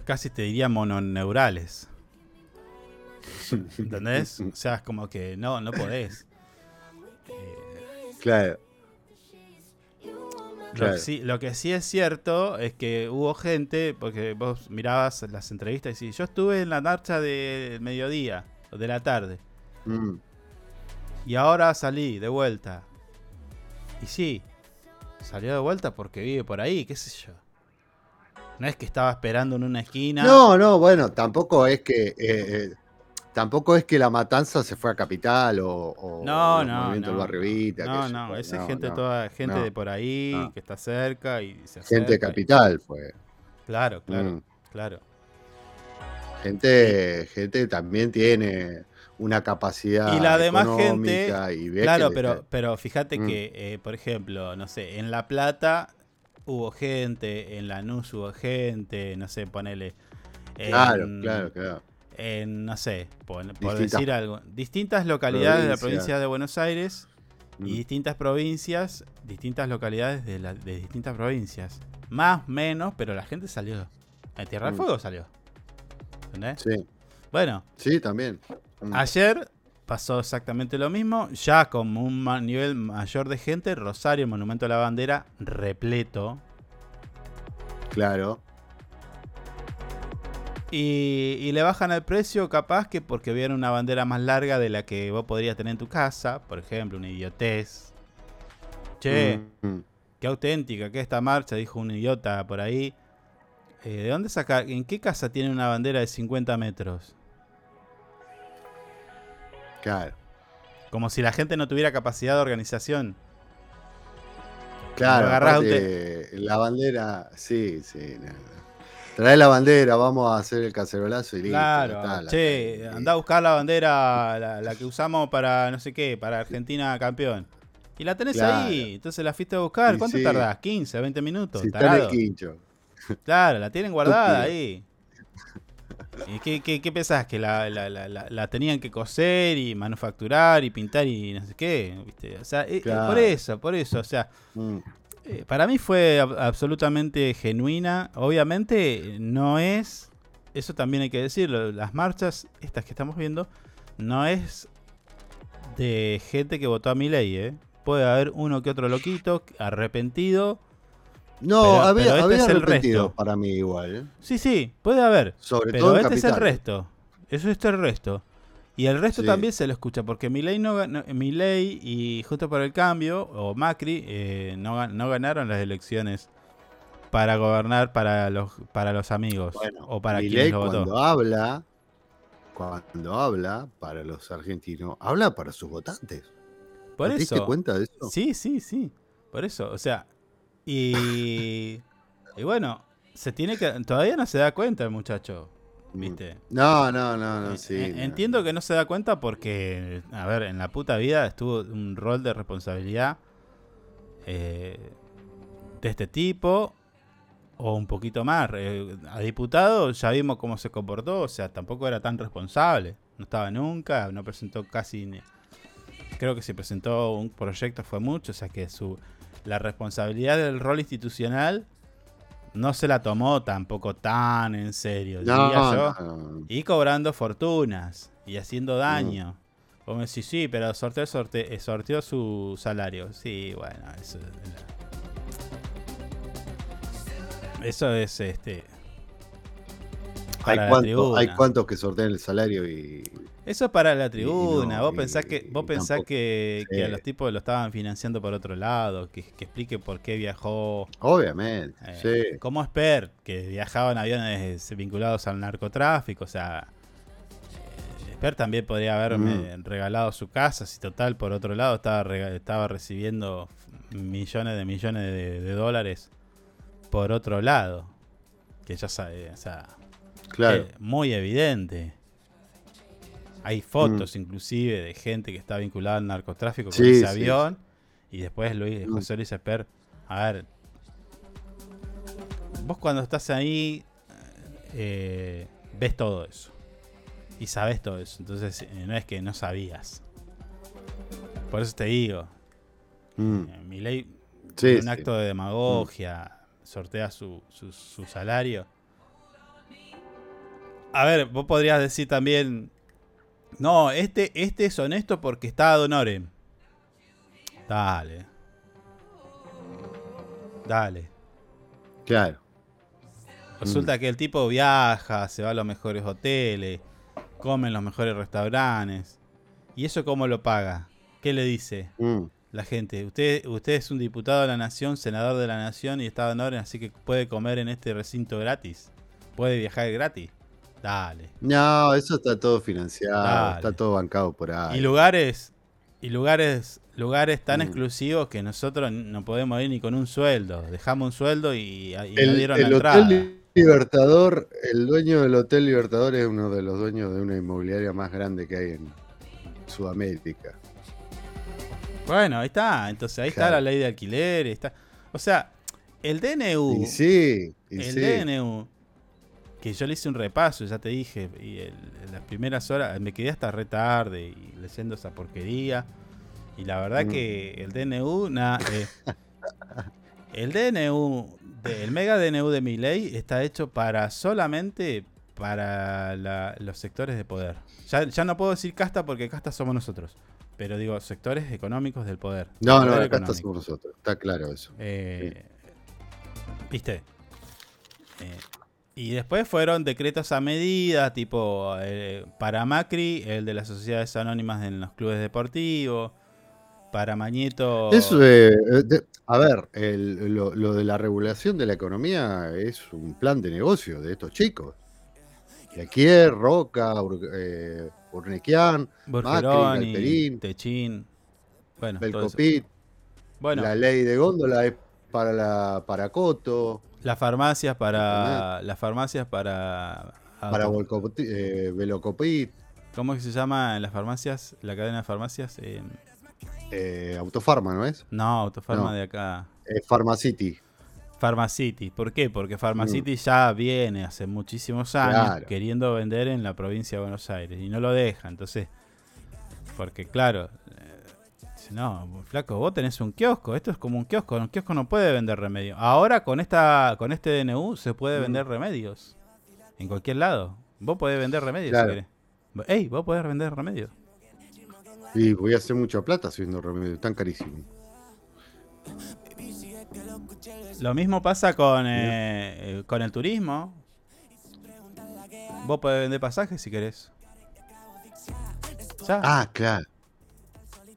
casi te diría mononeurales. ¿Entendés? O sea, es como que no, no podés. Eh, Claro. Lo, Claro. que sí, lo que sí es cierto es que hubo gente, porque vos mirabas las entrevistas y decís, yo estuve en la marcha del mediodía o de la tarde Mm, y ahora salí de vuelta. Y sí, salió de vuelta porque vive por ahí, qué sé yo. No es que estaba esperando en una esquina. No, no, bueno, tampoco es que eh, eh, tampoco es que la matanza se fue a Capital o, o No, no, movimientos del no. barrio Vita, no, no, esa es no, gente no. toda, gente de por ahí que está cerca y se Gente de y- Capital fue. Claro, claro, Mm. claro. Gente, gente también tiene una capacidad Y la demás gente, y Claro, pero, pero fíjate Mm. que, eh, por ejemplo, no sé, en La Plata hubo gente, en Lanús hubo gente, no sé, ponele. En, Claro, claro, claro. En, no sé, por, decir algo. Distintas localidades de la provincia de Buenos Aires y Mm. distintas provincias, distintas localidades de, la- de distintas provincias. Más, menos, pero la gente salió. En Tierra del Mm. Fuego salió. ¿Entendés? Sí, Bueno, sí, también. Mm. Ayer pasó exactamente lo mismo, ya con un ma- nivel mayor de gente, Rosario, Monumento a la Bandera, repleto. Claro. Y, y le bajan el precio capaz que porque vieron una bandera más larga de la que vos podrías tener en tu casa, por ejemplo, una idiotez. Che, Mm, mm. qué auténtica que esta marcha, dijo un idiota por ahí. Eh, ¿De dónde saca? ¿En qué casa tiene una bandera de 50 metros? Claro. Como si la gente no tuviera capacidad de organización. Claro, aparte, la bandera, sí, sí. no. Trae la bandera, vamos a hacer el cacerolazo y listo. Claro, está, che, anda a buscar la bandera, la, la que usamos para no sé qué, para Argentina campeón. Y la tenés Claro. ahí, entonces la fuiste a buscar. ¿Cuánto sí. tardás? ¿15, 20 minutos? Si está en el quincho. Claro, la tienen guardada ahí. ¿Y qué, qué, qué pensás? ¿Que la, la- la- tenían que coser y manufacturar y pintar y no sé qué? ¿viste? O sea, eh, eh, Claro. por eso, por eso. O sea, Mm, para mí fue ab- absolutamente genuina. Obviamente no es, eso también hay que decirlo, las marchas, estas que estamos viendo, no es de gente que votó a mi ley, ¿eh? Puede haber uno que otro loquito arrepentido. No, Pero- había, pero este había es el arrepentido resto. para mí igual. ¿eh? Sí, sí, puede haber. Sobre Pero todo en este es el resto. Eso es el resto. Y el resto Sí. también se lo escucha, porque Milei no, gan- no- Milei y Justo por el Cambio, o Macri, eh, no, no ganaron las elecciones para gobernar para los, para los amigos Bueno, o para Milei quienes lo votó. cuando habla, cuando habla para los argentinos, habla para sus votantes. Por ¿Te diste eso. cuenta de eso? Sí, sí, sí. Por eso, o sea, y, *laughs* y bueno, se tiene que todavía no se da cuenta el muchacho. ¿Viste? No, no, no, no, Eh, sí. eh, no. Entiendo que no se da cuenta porque, a ver, en la puta vida estuvo un rol de responsabilidad eh, de este tipo o un poquito más. Eh, a diputado ya vimos cómo se comportó, o sea, tampoco era tan responsable. No estaba nunca, no presentó casi... ni- creo que si presentó un proyecto fue mucho, o sea que su la responsabilidad del rol institucional no se la tomó tampoco tan en serio, No, yo. no. Y cobrando fortunas y haciendo daño. Vos me decís, sí, pero sorteó, sorte- eh, sorteó su salario. Sí, bueno, eso, eso es este. Hay, cuánto- hay cuantos que sortean el salario y. Eso es para la tribuna. no, vos pensás que, vos pensás tampoco- que, que a los tipos lo estaban financiando por otro lado, que, que explique por qué viajó. Obviamente, eh, sí. Como Esper, que viajaban aviones vinculados al narcotráfico, o sea. eh, Esper también podría haberme Mm. regalado su casa, si total, por otro lado, estaba, estaba recibiendo millones de millones de, de dólares por otro lado. Que ya sabe, o sea, Claro. eh, muy evidente. Hay fotos inclusive de gente que está vinculada al narcotráfico con Mm. Sí, ese sí, avión. Y después Luis, Mm. José Luis Esper. A ver. Vos cuando estás ahí. eh, ves todo eso. Y sabes todo eso. Entonces eh, no es que no sabías. Por eso te digo. Mm. eh, Milei, Sí, en un sí. acto de demagogia, sortea su, su, su salario. A ver, vos podrías decir también. No, este, este es honesto porque está ad honorem. Dale. Dale. Claro. Resulta Mm. que el tipo viaja, se va a los mejores hoteles, come en los mejores restaurantes. ¿Y eso cómo lo paga? ¿Qué le dice? Mm. la gente. Usted, usted es un diputado de la nación, senador de la nación y está de honor, así que puede comer en este recinto gratis. Puede viajar gratis. Dale. No, eso está todo financiado, Dale. está todo bancado por ahí. Y lugares, y lugares, lugares tan Mm. exclusivos que nosotros no podemos ir ni con un sueldo. Dejamos un sueldo y, y no el dieron el la entrada. Hotel Libertador, el dueño del Hotel Libertador es uno de los dueños de una inmobiliaria más grande que hay en Sudamérica. Bueno, ahí está. Entonces ahí está la ley de alquiler. Está. O sea, el DNU. Y sí, y el sí. DNU, que yo le hice un repaso, ya te dije, y el- en las primeras horas me quedé hasta re tarde y leyendo esa porquería. Y la verdad Mm. que el DNU, na- eh, *laughs* el DNU, de- el mega DNU de mi ley está hecho para solamente para la- los sectores de poder. Ya, ya no puedo decir casta porque casta somos nosotros. Pero digo, sectores económicos del poder. No, no, económico. estamos nosotros, está claro eso. Eh, ¿Viste? Eh, y después fueron decretos a medida, tipo eh, para Macri, el de las sociedades anónimas en los clubes deportivos. Para Mañeto. Eso, eh, eh, de- a ver, el- lo, lo de la regulación de la economía es un plan de negocio de estos chicos. Y aquí es Roca, Ur- eh, Urnequian, Galperín, Techín. Bueno. Belcopit, Bueno, la ley de góndola es para la para Coto, las farmacias para. Las farmacias para. para eh, Velocopit, ¿Cómo es que se llama en las farmacias? La cadena de farmacias. Eh, eh, Autofarma, ¿no es? no, Autofarma No. de acá. Eh, Pharmacity. Pharmacity. ¿Por qué? Porque Pharmacity ya viene hace muchísimos años Mm. Claro. queriendo vender en la provincia de Buenos Aires y no lo deja. Entonces, porque claro, dice, no, flaco, vos tenés un kiosco. Esto es como un kiosco. Un kiosco no puede vender remedios. Ahora con esta con este DNU se puede Mm. vender remedios. En cualquier lado. Vos podés vender remedios Claro. si querés. Ey, vos podés vender remedios. Y voy a hacer mucha plata haciendo remedios, tan carísimo. Lo mismo pasa con, eh, eh, con el turismo. Vos podés vender pasajes si querés. Ah, claro.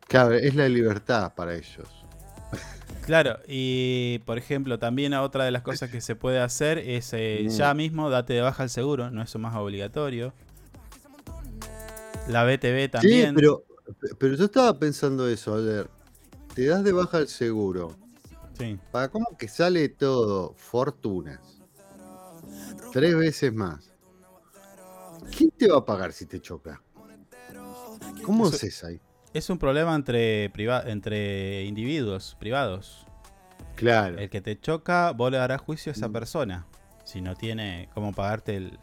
Claro, es la libertad para ellos. Claro, y por ejemplo, también otra de las cosas que se puede hacer es eh, ya mismo date de baja el seguro, no es más obligatorio. La BTV también. Sí, pero, pero yo estaba pensando eso, a ver. Te das de baja el seguro. Sí. ¿Para cómo que sale todo? Fortunas. Tres veces más. ¿Quién te va a pagar si te choca? ¿Cómo Eso- haces ahí? Es un problema entre, priva- entre individuos privados. Claro. El que te choca, vos le darás juicio a esa Mm. persona. Si no tiene cómo pagarte el...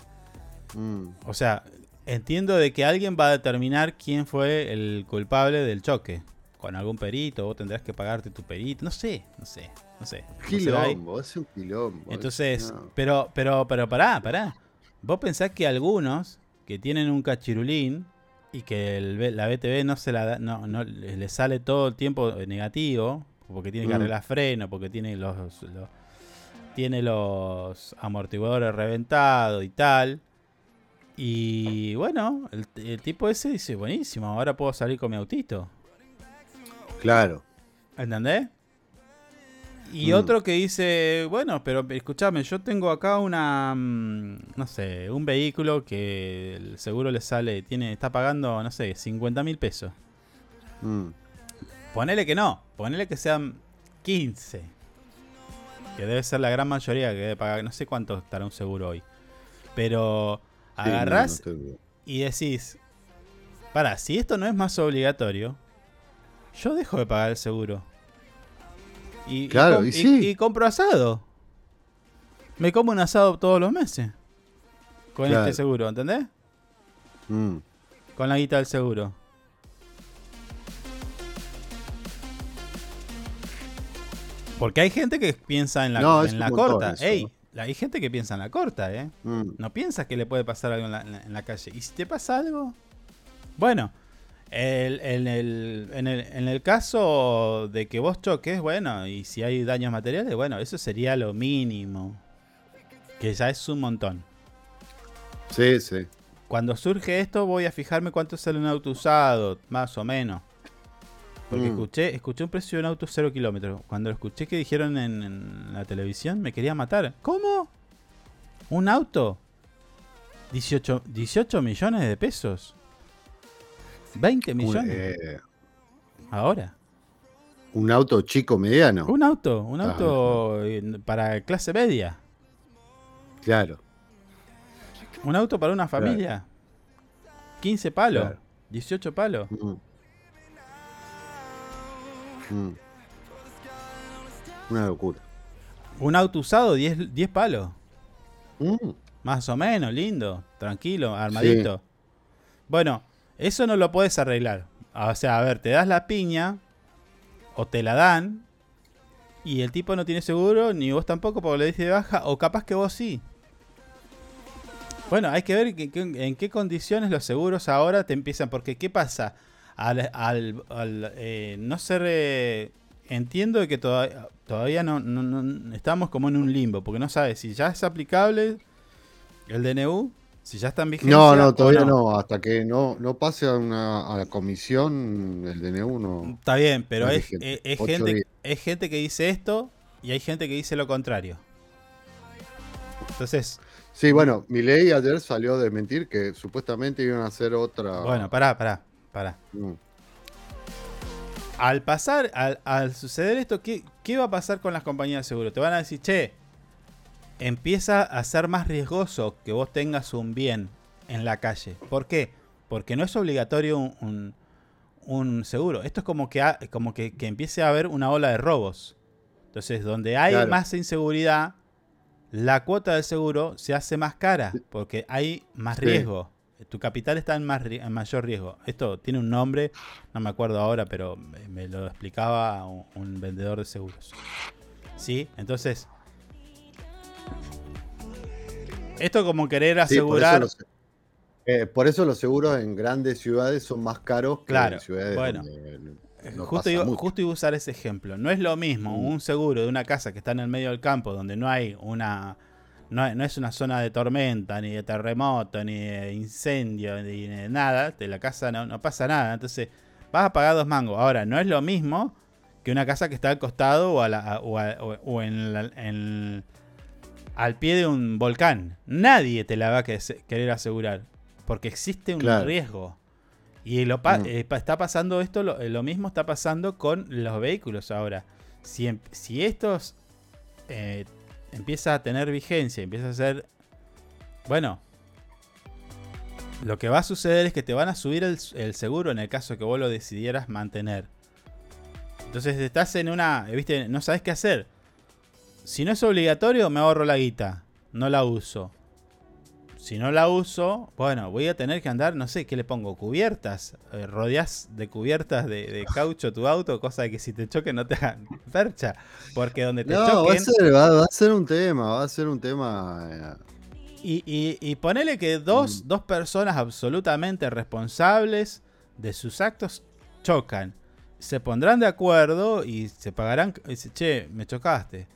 Mm, O sea, entiendo de que alguien va a determinar quién fue el culpable del choque. Con algún perito, vos tendrás que pagarte tu perito. No sé, no sé, no sé. No. Quilombo, es un quilombo. Entonces, no. pero, pero, pero pará, pará. Vos pensás que algunos que tienen un cachirulín y que el la BTV no se la da, no, no le le sale todo el tiempo negativo, porque tiene que Mm. arreglar freno, porque tiene los, los- tiene los amortiguadores reventados y tal. Y bueno, el, el tipo ese dice, buenísimo, ahora puedo salir con mi autito. Claro. ¿Entendés? Y Mm. otro que dice, bueno, pero escúchame, yo tengo acá una, mm, no sé, un vehículo que el seguro le sale, tiene, está pagando, no sé, 50 mil pesos. Mm, Ponele que no, ponele que sean 15. Que debe ser la gran mayoría que debe pagar, no sé cuánto estará un seguro hoy. Pero sí, no, agarrás no y decís, para, si esto no es más obligatorio, yo dejo de pagar el seguro. Y, y Claro, com- y sí. y compro asado. Me como un asado todos los meses. Con Claro. este seguro, ¿entendés? Mm, Con la guita del seguro. Porque hay gente que piensa en la, No, en la corta. Ey, hay gente que piensa en la corta, ¿eh? mm. No piensas que le puede pasar algo la- en la calle. ¿Y si te pasa algo? Bueno, el- en, el, en, el, en el caso de que vos choques, bueno, y si hay daños materiales, bueno, eso sería lo mínimo. Que ya es un montón. Sí, sí. Cuando surge esto, voy a fijarme cuánto sale un auto usado, más o menos. Porque Mm. escuché, escuché un precio de un auto cero kilómetros. Cuando lo escuché que dijeron en, en la televisión, me quería matar. ¿Cómo? ¿Un auto? 18, 18 millones de pesos. 20 Un, millones. eh, Ahora. un auto chico mediano. Un auto, un Ah, auto eh, para clase media. Claro. Un auto para una Claro. familia. 15 palos. Claro. 18 palos. Mm. Mm. Una locura. Un auto usado, 10, 10 palos. Mm. Más o menos, lindo, tranquilo, armadito. Bueno, eso no lo puedes arreglar. O sea, a ver, te das la piña o te la dan y el tipo no tiene seguro, ni vos tampoco porque le diste de baja, o capaz que vos sí. Bueno, hay que ver en qué condiciones los seguros ahora te empiezan, porque ¿qué pasa? Al, al- eh, no ser... entiendo que todavía, todavía no, no- no- estamos como en un limbo, porque no sabes si ya es aplicable el DNU, si ya está en vigencia. No, no, todavía no. Hasta que no, no pase a, una, a la comisión, el DNU no. Está bien, pero No es es, gente, días. es gente que dice esto y hay gente que dice lo contrario. Entonces, Sí, bueno, mi ley ayer salió de mentir que supuestamente iban a hacer otra. bueno, pará, pará, pará. Mm. Al pasar, al, al suceder esto, ¿qué, ¿qué va a pasar con las compañías de seguro? Te van a decir, che, empieza a ser más riesgoso que vos tengas un bien en la calle. ¿Por qué? Porque no es obligatorio un, un- un seguro. Esto es como que, ha- como que, que empiece a haber una ola de robos. Entonces, donde hay Claro. más inseguridad, la cuota del seguro se hace más cara porque hay más Sí. riesgo. Tu capital está en, más, en mayor riesgo. Esto tiene un nombre, no me acuerdo ahora, pero me, me lo explicaba un, un vendedor de seguros. ¿Sí? Entonces, esto como querer Sí, por, eso asegurar... los, eh, por eso los seguros en grandes ciudades son más caros que Claro, en ciudades bueno. donde no Eh, justo, iba, justo iba a usar ese ejemplo. No es lo mismo Mm. un seguro de una casa que está en el medio del campo donde no hay una no, no es una zona de tormenta, ni de terremoto, ni de incendio, ni de nada, de la casa no, no pasa nada. Entonces, vas a pagar dos mangos. Ahora, no es lo mismo que una casa que está al costado o, a la- o a- o- o en, la- en- al pie de un volcán. Nadie te la va a que- querer asegurar. Porque existe un Claro. riesgo. Y lo pa- Mm. eh, está pasando esto, lo, lo mismo está pasando con los vehículos ahora. Si, em- si estos eh, empieza a tener vigencia, empieza a ser... Bueno, lo que va a suceder es que te van a subir el, el seguro en el caso que vos lo decidieras mantener. Entonces estás en una, eh, viste, no sabes qué hacer. Si no es obligatorio, me ahorro la guita. No la uso. Si no la uso, bueno, voy a tener que andar, no sé, ¿qué le pongo? Cubiertas. Eh, rodeás de cubiertas de, de *laughs* caucho tu auto, cosa de que si te choque no te hagan percha. Porque donde te No, va a, ser, va, va a ser un tema, va a ser un tema. eh, Y, y, y ponele que dos, Mm. dos personas absolutamente responsables de sus actos chocan. Se pondrán de acuerdo y se pagarán. y dice, che, me chocaste.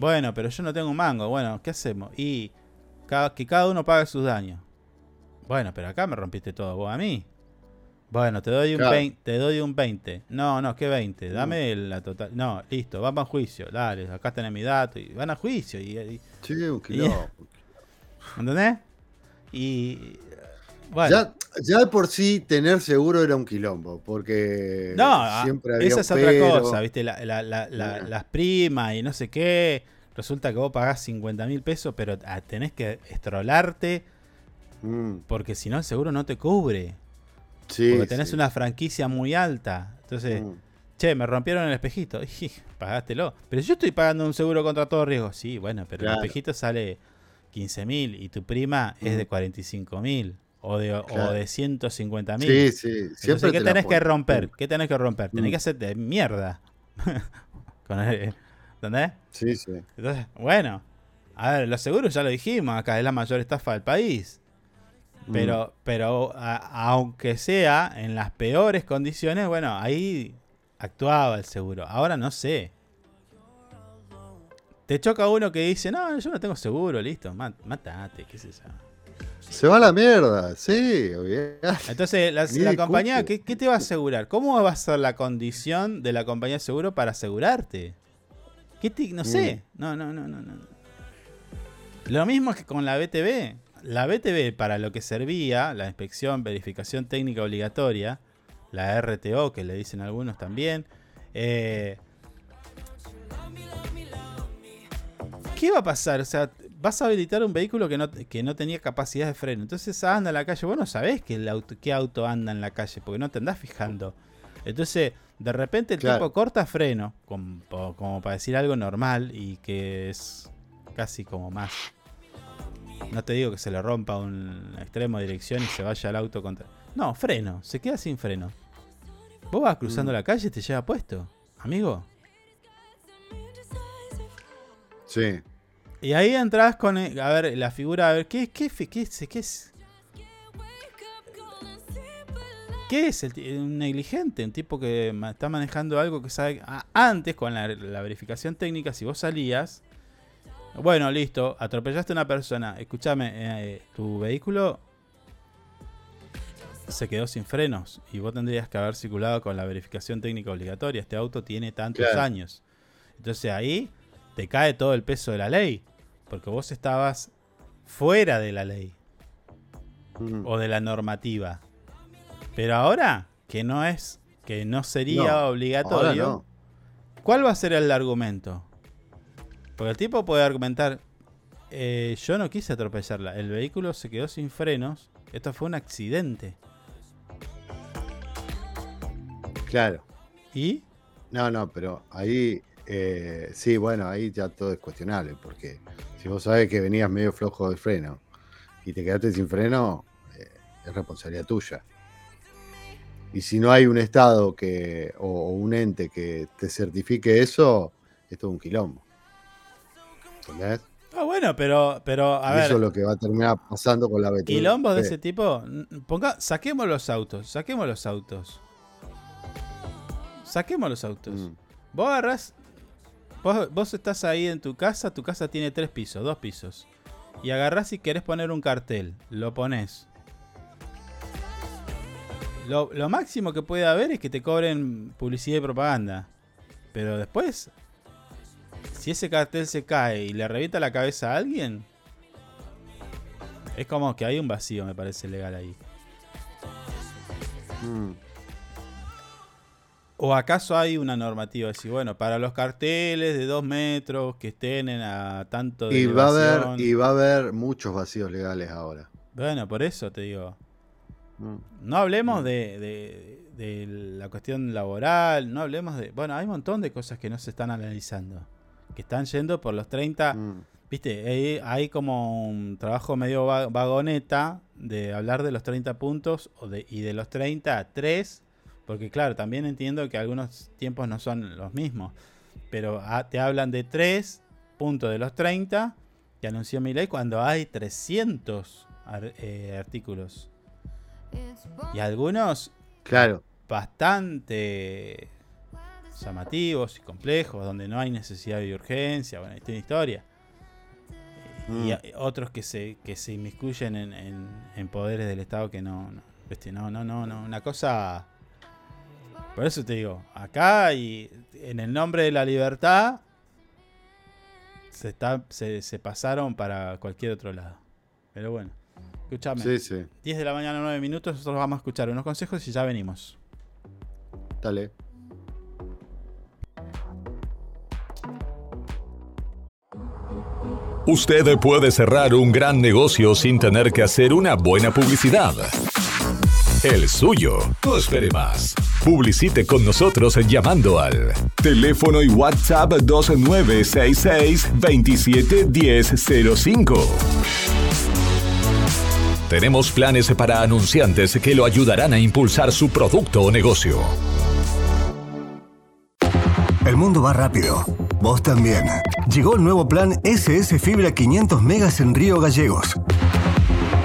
Bueno, pero yo no tengo un mango. Bueno, ¿qué hacemos? Y cada, que cada uno pague sus daños. Bueno, pero acá me rompiste todo vos a mí. Bueno, te doy un, Claro. 20, te doy un 20. No, no, ¿qué 20? Mm. Dame la total. No, listo, vamos a juicio. Dale, acá tenés mi dato. Y van a juicio. Y, y- Sí, un quilombo. ¿Entendés? Y. Bueno. Ya, ya de por sí tener seguro era un quilombo, porque no, ah, siempre había esa es otra pero. cosa, ¿viste? La- la- la- la- Mm. Las primas y no sé qué. Resulta que vos pagás 50 mil pesos, pero ah, tenés que estrolarte Mm, porque si no el seguro no te cubre. sí, porque tenés sí. una franquicia muy alta. Entonces, Mm, che, me rompieron el espejito. *laughs* Y, pagástelo. Pero yo estoy pagando un seguro contra todo riesgo. Sí, bueno, pero Claro. el espejito sale 15 mil y tu prima es de Mm. 45 mil o de, o Claro. de 150 mil. Sí, sí. Entonces, Siempre ¿qué te la tenés que romper? Mm, ¿Qué tenés que romper? Tenés Mm. que hacerte mierda. *laughs* Con el- ¿Entendés? Sí, sí. Entonces, bueno. A ver, los seguros ya lo dijimos, acá es la mayor estafa del país. Mm, Pero, pero a- aunque sea en las peores condiciones, bueno, ahí actuaba el seguro. Ahora no sé. Te choca uno que dice, no, yo no tengo seguro, listo, ma- matate, qué sé yo. Se va a la mierda, sí, olvidate. Entonces, la, compañía, ¿qué, qué te va a asegurar? ¿Cómo va a ser la condición de la compañía de seguro para asegurarte? ¿Qué te- no sé. No, no, no, no, no. Lo mismo que con la BTV. La BTV, para lo que servía, la inspección, verificación técnica obligatoria, la RTO, que le dicen algunos también, eh, ¿Qué va a pasar? O sea, vas a habilitar un vehículo que no, que no tenía capacidad de freno. Entonces anda en la calle. Vos no sabés que el auto, qué auto anda en la calle, porque no te andás fijando. Entonces, de repente el Claro. tipo corta freno, como, como para decir algo normal y que es casi como más. No te digo que se le rompa un extremo de dirección y se vaya el auto contra. No, freno, se queda sin freno. Vos vas cruzando Mm. la calle y te lleva puesto, amigo. Sí. Y ahí entras con, eh, a ver, la figura, a ver, ¿qué, qué, fi- qué, es, qué es? ¿Qué es el, un negligente? Un tipo que está manejando algo que sabe... antes, con la, la verificación técnica, si vos salías... Bueno, listo, atropellaste a una persona. Escúchame, eh, tu vehículo se quedó sin frenos y vos tendrías que haber circulado con la verificación técnica obligatoria. Este auto tiene tantos Claro. años. Entonces ahí te cae todo el peso de la ley. Porque vos estabas fuera de la ley Mm. o de la normativa. Pero ahora, que no es, que no sería No, obligatorio, no. ¿cuál va a ser el argumento? Porque el tipo puede argumentar, eh, yo no quise atropellarla, el vehículo se quedó sin frenos, esto fue un accidente. Claro. ¿Y? No, no, pero ahí, eh, sí, bueno, ahí ya todo es cuestionable, porque si vos sabés que venías medio flojo de freno y te quedaste sin freno, eh, es responsabilidad tuya. Y si no hay un estado que o, o un ente que te certifique eso, es todo un quilombo. ¿Entendés? Ah, bueno, pero, pero a Y ver, eso es lo que va a terminar pasando con la BTV. quilombos de ese tipo, ponga, saquemos los autos, saquemos los autos. Saquemos los autos. Mm, Vos agarrás. Vos, estás ahí en tu casa, tu casa tiene tres pisos, dos pisos. y agarrás y querés poner un cartel, lo pones. Lo, lo máximo que puede haber es que te cobren publicidad y propaganda. Pero después, si ese cartel se cae y le revienta la cabeza a alguien, es como que hay un vacío, me parece legal ahí. Mm. ¿O acaso hay una normativa decir, bueno, para los carteles de dos metros que estén en a tanto de Y va, a haber, y va a haber muchos vacíos legales ahora. Bueno, por eso te digo. Mm. No hablemos de, de- de la cuestión laboral, no hablemos de... Bueno, hay un montón de cosas que no se están analizando. Que están yendo por los 30... Mm. Viste, hay, hay como un trabajo medio va- vagoneta de hablar de los 30 puntos o de, y de los 30 a 3, porque claro, también entiendo que algunos tiempos no son los mismos, pero ah, te hablan de 3 puntos de los 30 que anunció mi ley cuando hay 300 ar- eh, artículos. Y algunos Claro. bastante llamativos y complejos, donde no hay necesidad de urgencia, bueno, ahí tiene historia. Y Mm. otros que se, que se inmiscuyen en, en- en poderes del Estado que no, no, este, no, no, no, no, una cosa... Por eso te digo, acá y en el nombre de la libertad se, está, se, se pasaron para cualquier otro lado. Pero bueno, escúchame. Sí, sí. 10 de la mañana, 9 minutos, nosotros vamos a escuchar unos consejos y ya venimos. Dale. Usted puede cerrar un gran negocio sin tener que hacer una buena publicidad. El suyo. No espere más. Publicite con nosotros llamando al teléfono y WhatsApp 2966 271005. Tenemos planes para anunciantes que lo ayudarán a impulsar su producto o negocio. El mundo va rápido. Vos también. Llegó el nuevo plan SS Fibra 500 megas en Río Gallegos.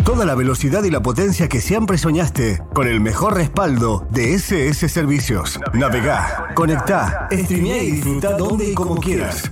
Toda la velocidad y la potencia que siempre soñaste, con el mejor respaldo de SS Servicios. Navegá, conectá, streamea y disfruta donde y como quieras.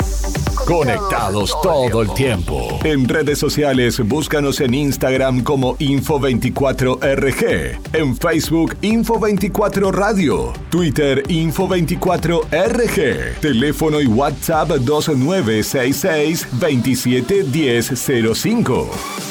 Conectados todo el tiempo. En redes sociales, búscanos en Instagram como Info24RG, en Facebook Info24 Radio, Twitter Info24RG, teléfono y WhatsApp 2966 271005.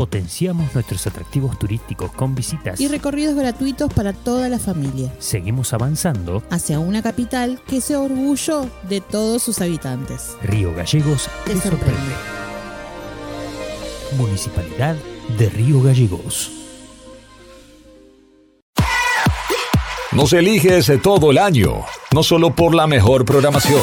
Potenciamos nuestros atractivos turísticos con visitas. Y recorridos gratuitos para toda la familia. Seguimos avanzando. Hacia una capital que sea orgullo de todos sus habitantes. Río Gallegos Te te sorprende. sorprende. Municipalidad de Río Gallegos. Nos eliges todo el año, no solo por la mejor programación,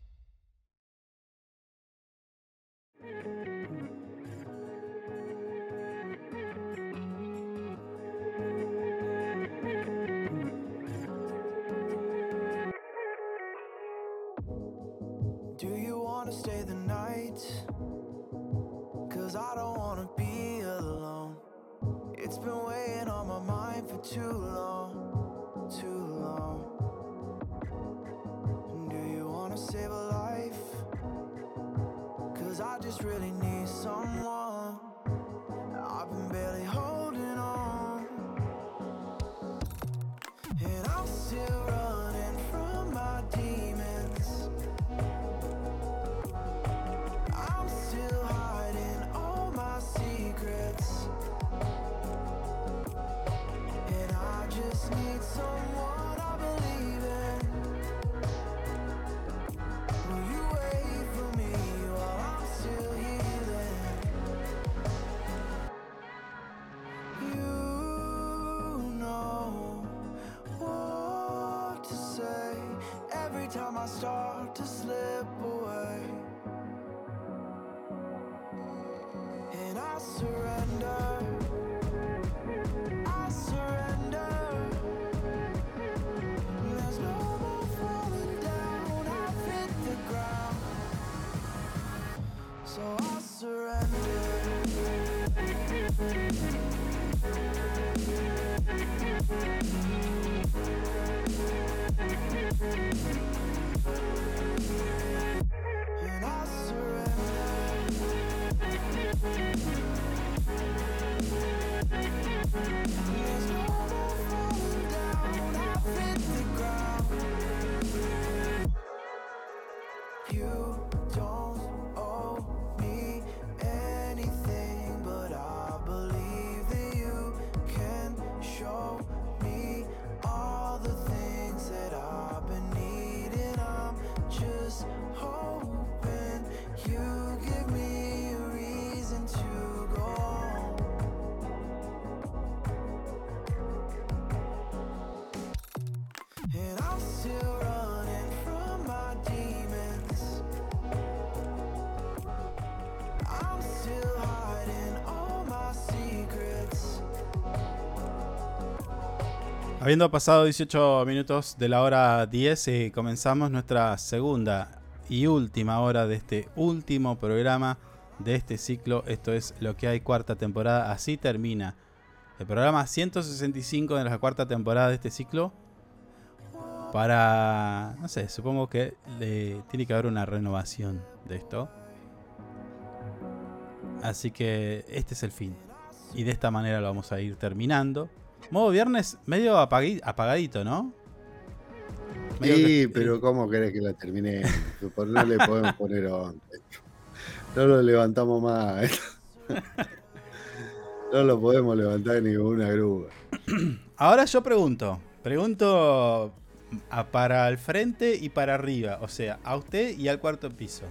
Too long, too long. Do you wanna save a life? Cause I just really need someone. Habiendo pasado 18 minutos de la hora 10, eh, comenzamos nuestra segunda y última hora de este último programa de este ciclo. Esto es lo que hay cuarta temporada. Así termina el programa 165 de la cuarta temporada de este ciclo. Para, no sé, supongo que le, tiene que haber una renovación de esto. Así que este es el fin. Y de esta manera lo vamos a ir terminando. Modo viernes medio apagadito, ¿no? Medio Sí, que- pero ¿cómo querés que la termine? No le podemos poner onda. No lo levantamos más. No lo podemos levantar ni con una grúa. Ahora yo pregunto, pregunto a- para el frente y para arriba, o sea, a usted y al cuarto piso.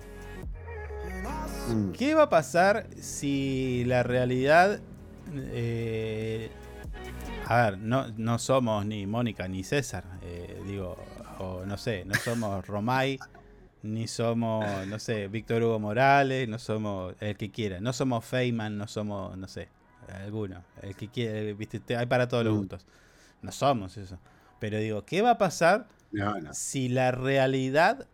Mm. ¿Qué va a pasar si la realidad... eh, a ver, no, no somos ni Mónica ni César, eh, digo, o no sé, no somos Romay, ni somos, no sé, Víctor Hugo Morales, no somos el que quiera, no somos Feynman, no somos, no sé, alguno, el que quiera, viste, te- hay para todos los Mm. gustos. No somos eso. Pero digo, ¿qué va a pasar No, no. si la realidad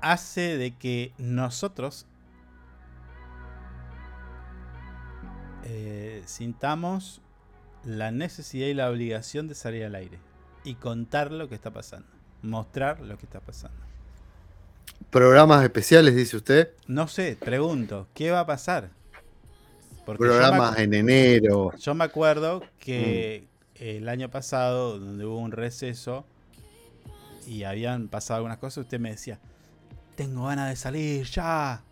hace de que nosotros eh, sintamos la necesidad y la obligación de salir al aire y contar lo que está pasando, mostrar lo que está pasando. Programas especiales, dice usted. No sé, pregunto, ¿qué va a pasar? Porque Programas en enero. Yo me acuerdo que el año pasado, donde hubo un receso y habían pasado algunas cosas, usted me decía, tengo ganas de salir ya.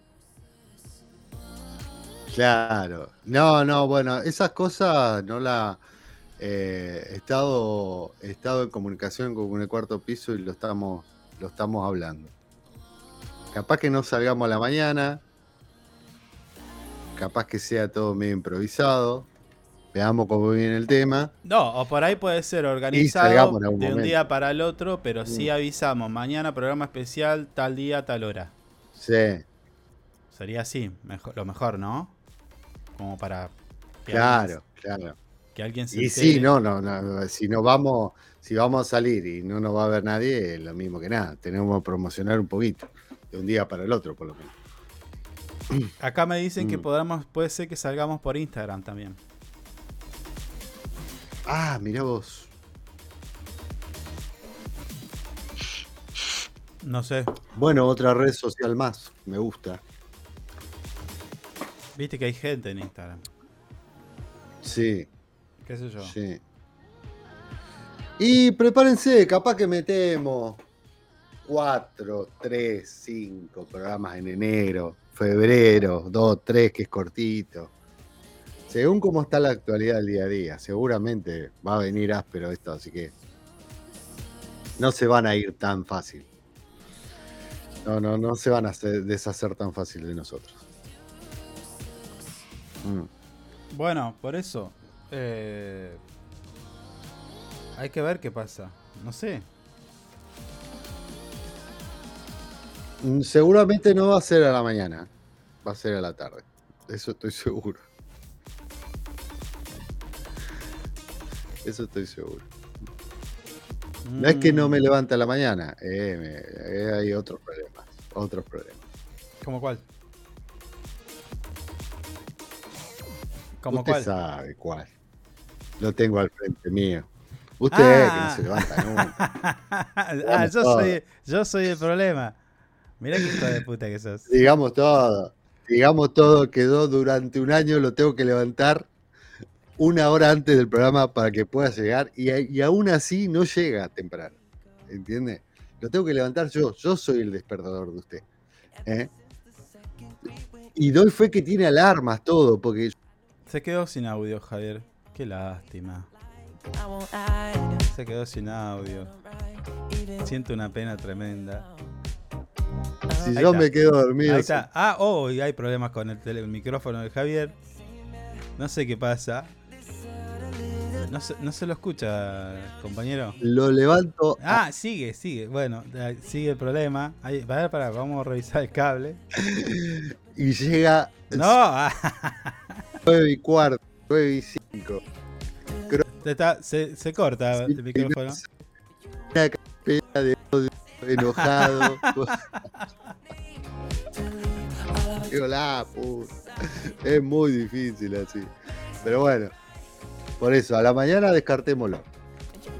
Claro. No, no, bueno, esas cosas no la. eh, he, estado, he estado en comunicación con el cuarto piso y lo estamos, lo estamos hablando. Capaz que no salgamos a la mañana. Capaz que sea todo medio improvisado. Veamos cómo viene el tema. No, o por ahí puede ser organizado de un momento. día para el otro, pero sí Mm. avisamos, mañana programa especial, tal día, tal hora. Sí, Sería así, mejor, lo mejor, ¿no? Como para que claro, alguien, claro. que alguien se Y entere. sí, no, no, no, si nos vamos, si vamos a salir y no nos va a ver nadie, es lo mismo que nada. Tenemos que promocionar un poquito, de un día para el otro, por lo menos. *clears throat* Acá me dicen que Mm. podamos, puede ser que salgamos por Instagram también. Ah, mirá vos. No sé, Bueno, otra red social más, me gusta. Viste que hay gente en Instagram. Sí, ¿Qué sé yo? sí. Y prepárense, capaz que metemos cuatro, tres, cinco programas en enero, febrero, dos, tres, que es cortito. Según cómo está la actualidad del día a día, seguramente va a venir áspero esto, así que no se van a ir tan fácil. No, no, no se van a hacer- deshacer tan fácil de nosotros. Mm. Bueno, por eso. eh, hay que ver qué pasa. No sé. Mm, Seguramente no va a ser a la mañana, va a ser a la tarde. Eso estoy seguro. Eso estoy seguro. No es que no me Mm, levante a la mañana, eh, me- eh, hay otros problemas. Otros problemas. ¿Cómo cuál? ¿Cómo Usted cuál? sabe cuál. Lo tengo al frente mío. Usted que no Ah. se levanta nunca. *laughs* ah, yo todo. soy, yo soy el problema. Mirá qué hijo de puta que sos. Digamos todo. Digamos todo quedó durante un año, lo tengo que levantar una hora antes del programa para que pueda llegar y, aún así no llega temprano. ¿Entiende? Lo tengo que levantar yo, yo soy el despertador de usted. ¿eh? Y doy fe que tiene alarmas, todo, porque Se quedó sin audio, Javier. Qué lástima. Se quedó sin audio. Siento una pena tremenda. si Ahí yo está. me quedo dormido. Ahí está. Ah, oh, y hay problemas con el, tele- el micrófono de Javier. No sé qué pasa. No se, no se lo escucha, compañero. Lo levanto. Ah, sigue, sigue. Bueno, sigue el problema. Ahí, para, para, vamos a revisar el cable. *laughs* y llega No, *laughs* *laughs* 9 y cuarto, 9 y 5. Se, está- se- se corta el micrófono. Una carpeta de odio enojado. *laughs* Digo, la puta. Es muy difícil así. Pero bueno, por eso, a la mañana descartémoslo.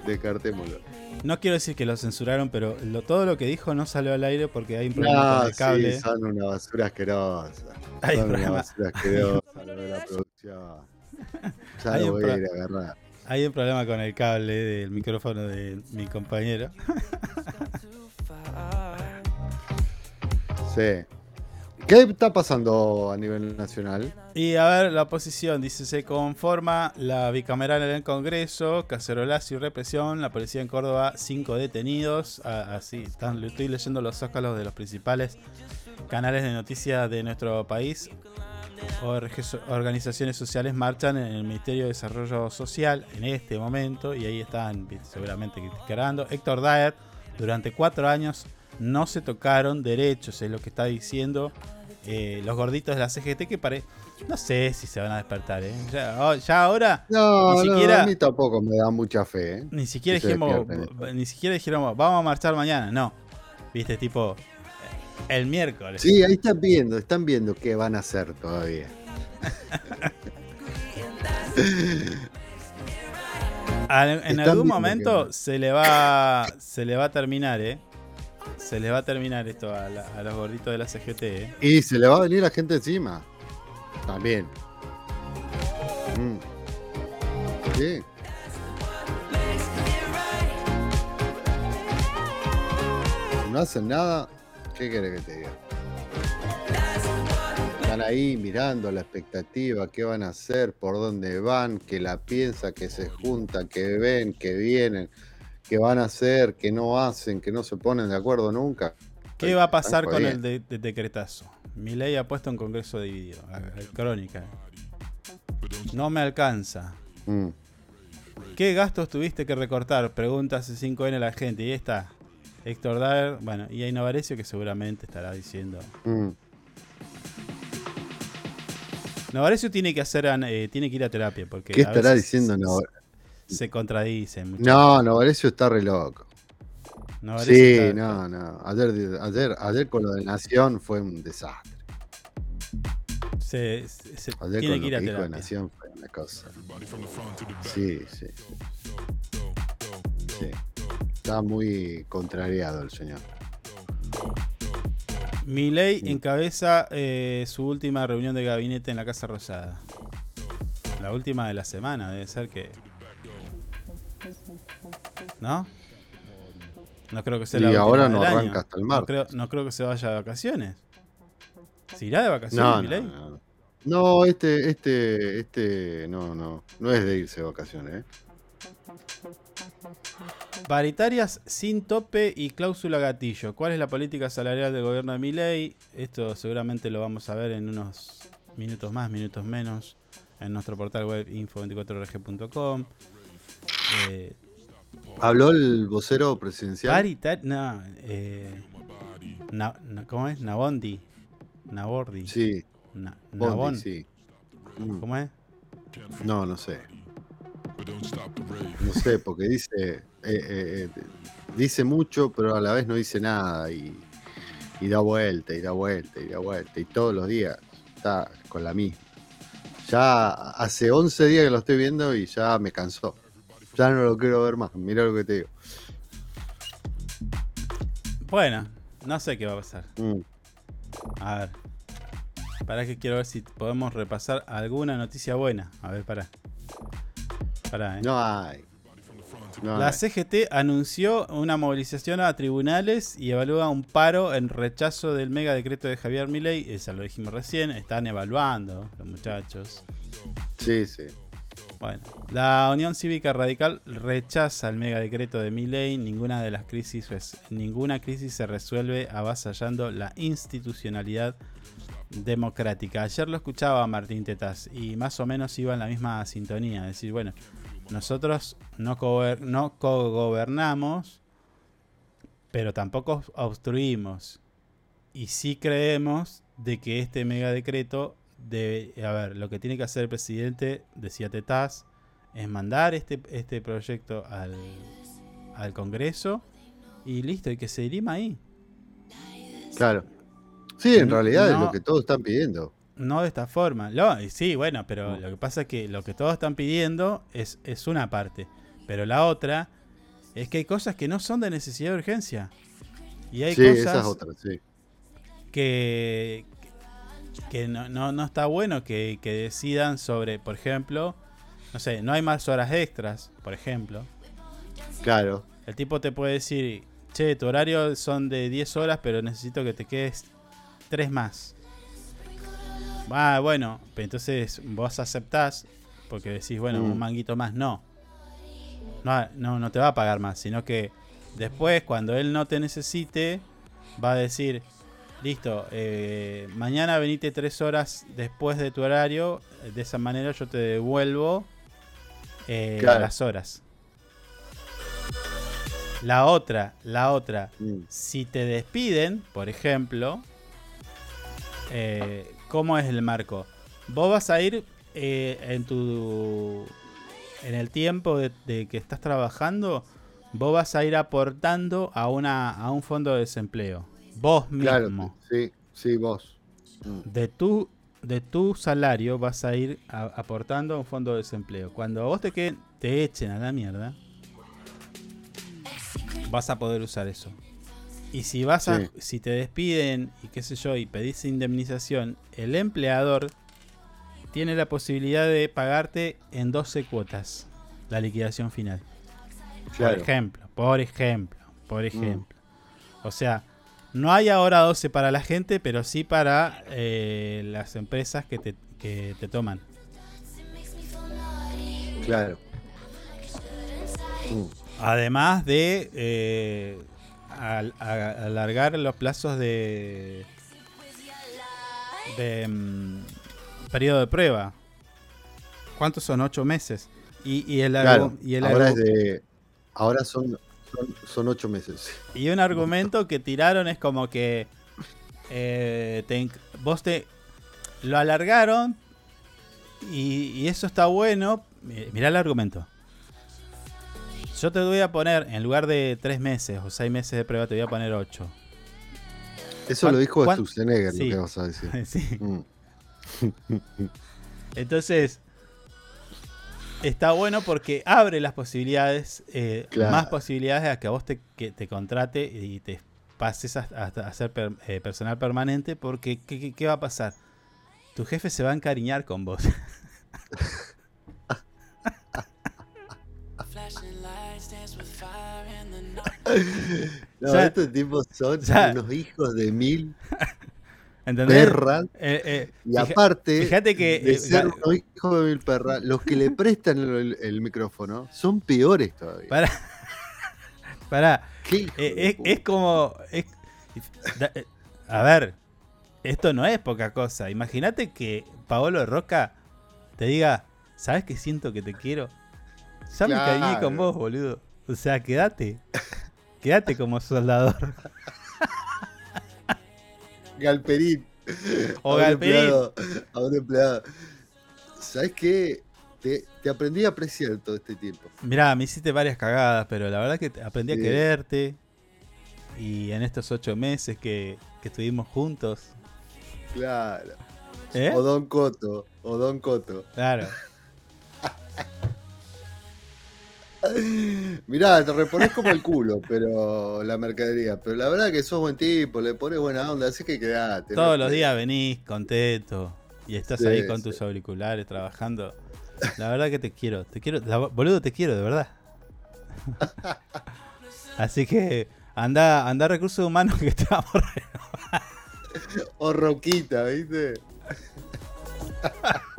Descartémoslo. No quiero decir que lo censuraron, pero lo- todo lo que dijo no salió al aire porque hay un problema No, con el cable. sí, son una basura asquerosa. *laughs* Hay son un una basura asquerosa *laughs* lo de la producción. Ya Hay lo voy a ir a agarrar. Hay un problema con el cable del micrófono de mi compañero. Sí. ¿Qué está pasando a nivel nacional? Y a ver, la oposición dice: se conforma la bicameral en el Congreso, cacerolazo y represión. La policía en Córdoba, cinco detenidos. Ah, así, están, estoy leyendo los zócalos de los principales canales de noticias de nuestro país. ORG organizaciones sociales marchan en el Ministerio de Desarrollo Social en este momento y ahí están seguramente criticando. Héctor Daer, durante cuatro años no se tocaron derechos, es lo que está diciendo eh, los gorditos de la CGT que pare... No sé si se van a despertar, ¿eh? Ya, oh, ya ahora No, ni no, a mí tampoco me da mucha fe. ¿eh? Ni siquiera dijimos, ni siquiera dijeron, vamos a marchar mañana, no. Viste, tipo, el miércoles. Sí, ahí están viendo, están viendo qué van a hacer todavía. *laughs* En Están algún momento se le va se le va a terminar, ¿eh? Se le va a terminar esto a, la- a los gorditos de la CGT, ¿eh? Y se le va a venir la gente encima. También. Mm. Sí. No hacen nada. ¿Qué querés que te diga? Están ahí mirando la expectativa, qué van a hacer, por dónde van, que la piensa, que se juntan, que ven, que vienen, que van a hacer, que no hacen, que no se ponen de acuerdo nunca. ¿Qué va a pasar con el jodiendo. de- de- decretazo? Mi ley ha puesto un congreso dividido. a- a- Crónica. No me alcanza. Mm. ¿Qué gastos tuviste que recortar? Pregunta hace 5N la gente. Y ahí está. Héctor Daer, bueno, y hay Novarecio que seguramente estará diciendo. Mm. Novarecio tiene que hacer eh, tiene que ir a terapia porque ¿Qué estará veces diciendo Nova- se, se contradice mucho. No, Novarecio está re loco. Novarecio Sí, está- no, no. Ayer, ayer, ayer con lo de Nación fue un desastre. se, se- se- Ayer tiene con que ir lo a que dijo de. Nación fue una cosa. Sí, sí. Sí. Está muy contrariado el señor. Milei encabeza eh, su última reunión de gabinete en la Casa Rosada. La última de la semana, debe ser que. ¿No? No creo que sea Y la ahora no año. arranca hasta el No martes. creo, no creo que se vaya de vacaciones. ¿Se irá de vacaciones, No, no, no. No, este, este, este, no, no. No es de irse de vacaciones, ¿eh? Paritarias sin tope y cláusula gatillo. ¿Cuál es la política salarial del gobierno de Milei? Esto seguramente lo vamos a ver en unos minutos más, minutos menos, en nuestro portal web info24rg.com. Eh, Habló el vocero presidencial. paritar... No, eh, na- na- ¿cómo es? Nabondi. Nabordi. Sí. Na- Bondi, Nabón. sí. Mm. ¿Cómo es? No, no sé. No sé, porque dice, eh, eh, eh, dice mucho, pero a la vez no dice nada y, y da vuelta, y da vuelta, y da vuelta, y todos los días está con la misma. Ya hace 11 días que lo estoy viendo y ya me cansó. Ya no lo quiero ver más, mira lo que te digo. Bueno, no sé qué va a pasar. Mm. A ver. Para que quiero ver si podemos repasar alguna noticia buena. A ver, para. Para, eh. No hay. No La. CGT anunció una movilización a tribunales y evalúa un paro en rechazo del mega decreto de Javier Milei. Esa lo dijimos recién. Están evaluando los muchachos. Sí, sí. Bueno, la Unión Cívica Radical rechaza el mega decreto de Milei. Ninguna de las crisis, ninguna crisis se resuelve avasallando la institucionalidad democrática. Ayer lo escuchaba Martín Tetaz y más o menos iba en la misma sintonía. Es decir, bueno, nosotros no, no cogobernamos, pero tampoco obstruimos. Y sí creemos de que este mega decreto debe, a ver, lo que tiene que hacer el presidente, decía Tetaz, es mandar este, este proyecto al, al Congreso y listo, y que se dirima ahí. Claro. Sí, en No- realidad es no. lo que todos están pidiendo. No de esta forma. Lo- y sí, bueno, pero lo que pasa es que lo que todos están pidiendo es, es una parte. Pero la otra es que hay cosas que no son de necesidad de urgencia. Y hay sí, cosas sí. que, que no, no, no está bueno que, que decidan sobre, por ejemplo, no sé, no hay más horas extras, por ejemplo. Claro. El tipo te puede decir, che, tu horario son de 10 horas, pero necesito que te quedes 3 más. Ah, bueno, pero entonces vos aceptás, porque decís, bueno, Mm. un manguito más, no. no. No, no te va a pagar más, sino que después, cuando él no te necesite, va a decir, listo, eh, mañana venite 3 horas después de tu horario, de esa manera yo te devuelvo eh, Claro. las horas. La otra, la otra, Mm. si te despiden, por ejemplo, eh, ¿cómo es el marco? Vos vas a ir eh, en tu en el tiempo de, de que estás trabajando, vos vas a ir aportando a una a un fondo de desempleo. Vos mismo. Claro, sí, sí, vos. Mm. De tu de tu salario vas a ir a- aportando a un fondo de desempleo. Cuando vos te queden, te echen a la mierda, vas a poder usar eso. Y si vas a, Sí. si te despiden y qué sé yo y pedís indemnización, el empleador tiene la posibilidad de pagarte en 12 cuotas la liquidación final. Claro. Por ejemplo, por ejemplo, por ejemplo. O sea, no hay ahora 12 para la gente, pero sí para eh, las empresas que te, que te toman. Claro. Mm. Además de eh, al- a- alargar los plazos de, de mm, periodo de prueba. ¿Cuántos son? Ocho meses. Y, y el, Claro, y el ahora, es de, ahora son, son, son ocho meses. Y un argumento que tiraron es como que eh, te vos te lo alargaron y, y eso está bueno. Mi- Mirá el argumento. Yo te voy a poner, en lugar de tres meses o seis meses de prueba, te voy a poner ocho. Eso ¿Cuán- lo dijo Schwarzenegger, Sí. lo que vas a decir. *laughs* Sí. Mm. *laughs* Entonces, está bueno porque abre las posibilidades, eh, Claro. más posibilidades a que a vos te, que te contrate y te pases a, a- a ser per- eh, personal permanente, porque ¿qué, qué- qué va a pasar? Tu jefe se va a encariñar con vos. No, O sea, estos tipos son o sea, unos hijos de mil ¿Entendés? perras. Eh, eh, y aparte fíjate que de eh, ser unos hijos de mil perras, los que le prestan el, el micrófono son peores todavía. *laughs* Eh, de es, como. es- da- eh, a ver, esto no es poca cosa. Imagínate que Paolo Roca te diga: ¿Sabes que siento que te quiero? Ya me cariñé con vos, boludo. O sea, quédate. Quédate como soldador. *laughs* Galperín. O A un Galperín. empleado- A un empleado. ¿Sabes qué? Te, te aprendí a apreciar todo este tiempo. Mirá, me hiciste varias cagadas, pero la verdad que aprendí a quererte. Y en estos ocho meses que, que estuvimos juntos. Claro. ¿Eh? O Don Coto. O Don Coto. Claro. *laughs* Mirá, te repones como el culo, pero la mercadería. Pero la verdad que sos buen tipo, le pones buena onda, así que quedate. Todos los días venís contento y estás Sí, ahí con sí. tus auriculares trabajando. La verdad que te quiero, te quiero, la- boludo, te quiero, de verdad. *laughs* Así que anda, anda recursos humanos que te vamos a O Roquita, ¿viste? *laughs*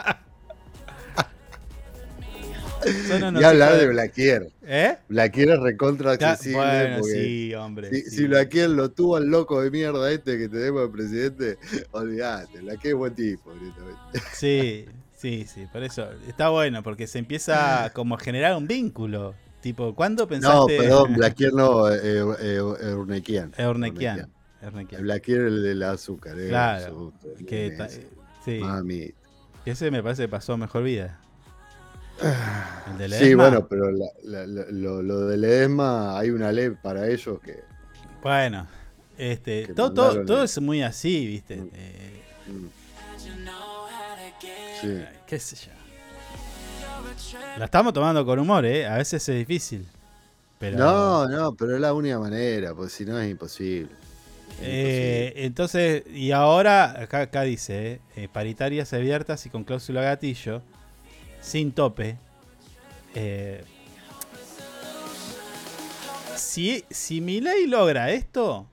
Son y hablar de Blaquier. ¿Eh? Blaquier es recontra accesible. bueno, porque sí, hombre, Si, sí. si Blaquier lo tuvo al loco de mierda este que tenemos de presidente, olvídate. Blaquier es buen tipo. *laughs* Sí, sí, sí, por eso está bueno porque se empieza como a generar un vínculo. Tipo, ¿cuándo No, pensaste? perdón, *laughs* Blaquier no, eh, eh, Eurnequian. Eurnequian. Blaquier el del azúcar. Claro, que sí. Mami. Ese me parece que pasó mejor vida. El de Sí, bueno, pero la- la- la- lo, lo de Ledesma hay una ley para ellos que. Bueno, este, Que todo, todo, es muy así, ¿viste? Eh, Sí. qué sé yo. La estamos tomando con humor, ¿eh? A veces es difícil. Pero, No, no, pero es la única manera, pues si no es imposible. Es Eh, entonces, y ahora, acá, acá dice, eh, eh, paritarias abiertas y con cláusula gatillo, sin tope. Eh, si, si Milei logra esto,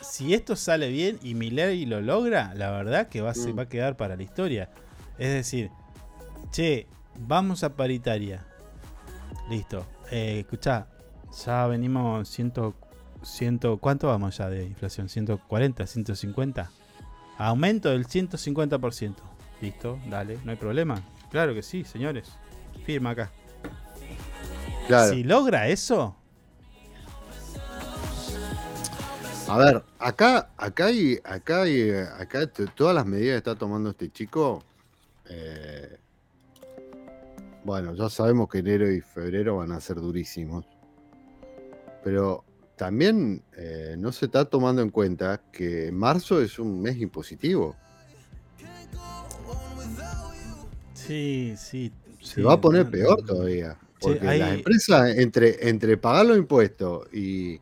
si esto sale bien y Milei lo logra, la verdad que va a, se Mm. va a quedar para la historia. Es decir, che, vamos a paritaria. Listo. Eh, escuchá, ya venimos ciento, ciento, ¿cuánto vamos ya de inflación? ¿140, 150? Aumento del 150%. Listo, dale, no hay problema. Claro que sí, señores. Firma acá. Claro. Si logra eso, A ver, acá, acá hay, acá hay, eh, acá todas las medidas que está tomando este chico. eh, bueno, ya sabemos que enero y febrero van a ser durísimos. Pero también eh, no se está tomando en cuenta que marzo es un mes impositivo. Sí, sí. Se sí, va a poner no, peor no. todavía. Porque hay- las empresas, entre, entre pagar los impuestos y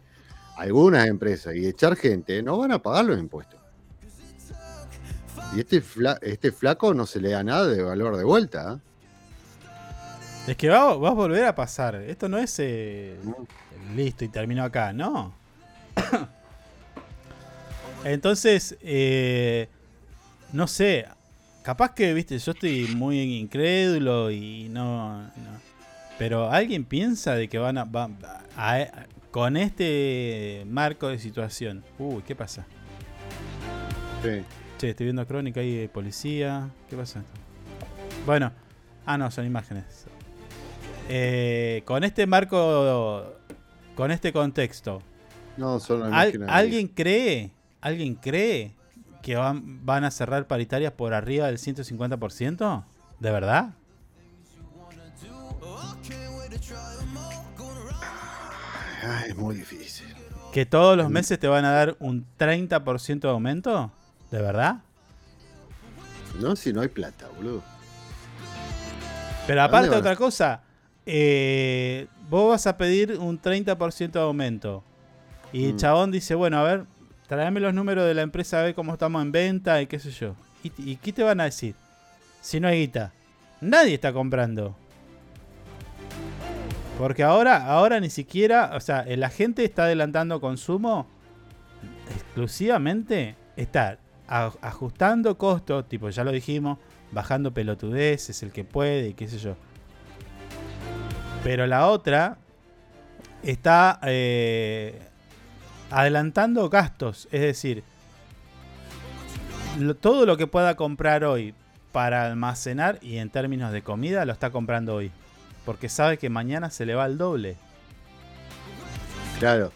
algunas empresas y echar gente, no van a pagar los impuestos. Y este, fla- este flaco no se le da nada de valor de vuelta. ¿eh? Es que va, va a volver a pasar. Esto no es eh, listo y terminó acá, no. *coughs* Entonces, eh, no sé. Capaz que, viste, yo estoy muy incrédulo y no. no. Pero alguien piensa de que van a. va- a- con este marco de situación. Uy, ¿qué pasa? Sí. Che, estoy viendo crónica ahí de policía. ¿Qué pasa? Bueno, ah, no, son imágenes. Eh, con este marco, con este contexto, No, son las ¿al- imágenes. ¿alguien cree, alguien cree que van, van a cerrar paritarias por arriba del 150%? ¿De verdad? Ay, es muy difícil. ¿Que todos los meses te van a dar un 30% de aumento? ¿De verdad? No, si no hay plata, boludo. Pero ¿A aparte otra cosa, eh, vos vas a pedir un 30% de aumento. Y el Mm. chabón dice, bueno, a ver, tráeme los números de la empresa a ver cómo estamos en venta y qué sé yo. ¿Y, qué te van a decir? Si no hay guita. Nadie está comprando. Porque ahora, ahora ni siquiera, o sea, la gente está adelantando consumo exclusivamente, está ajustando costos, tipo, ya lo dijimos, bajando pelotudeces, el que puede y qué sé yo. Pero la otra está eh, adelantando gastos, es decir, lo- todo lo que pueda comprar hoy para almacenar y en términos de comida lo está comprando hoy. Porque sabe que mañana se le va el doble. Claro.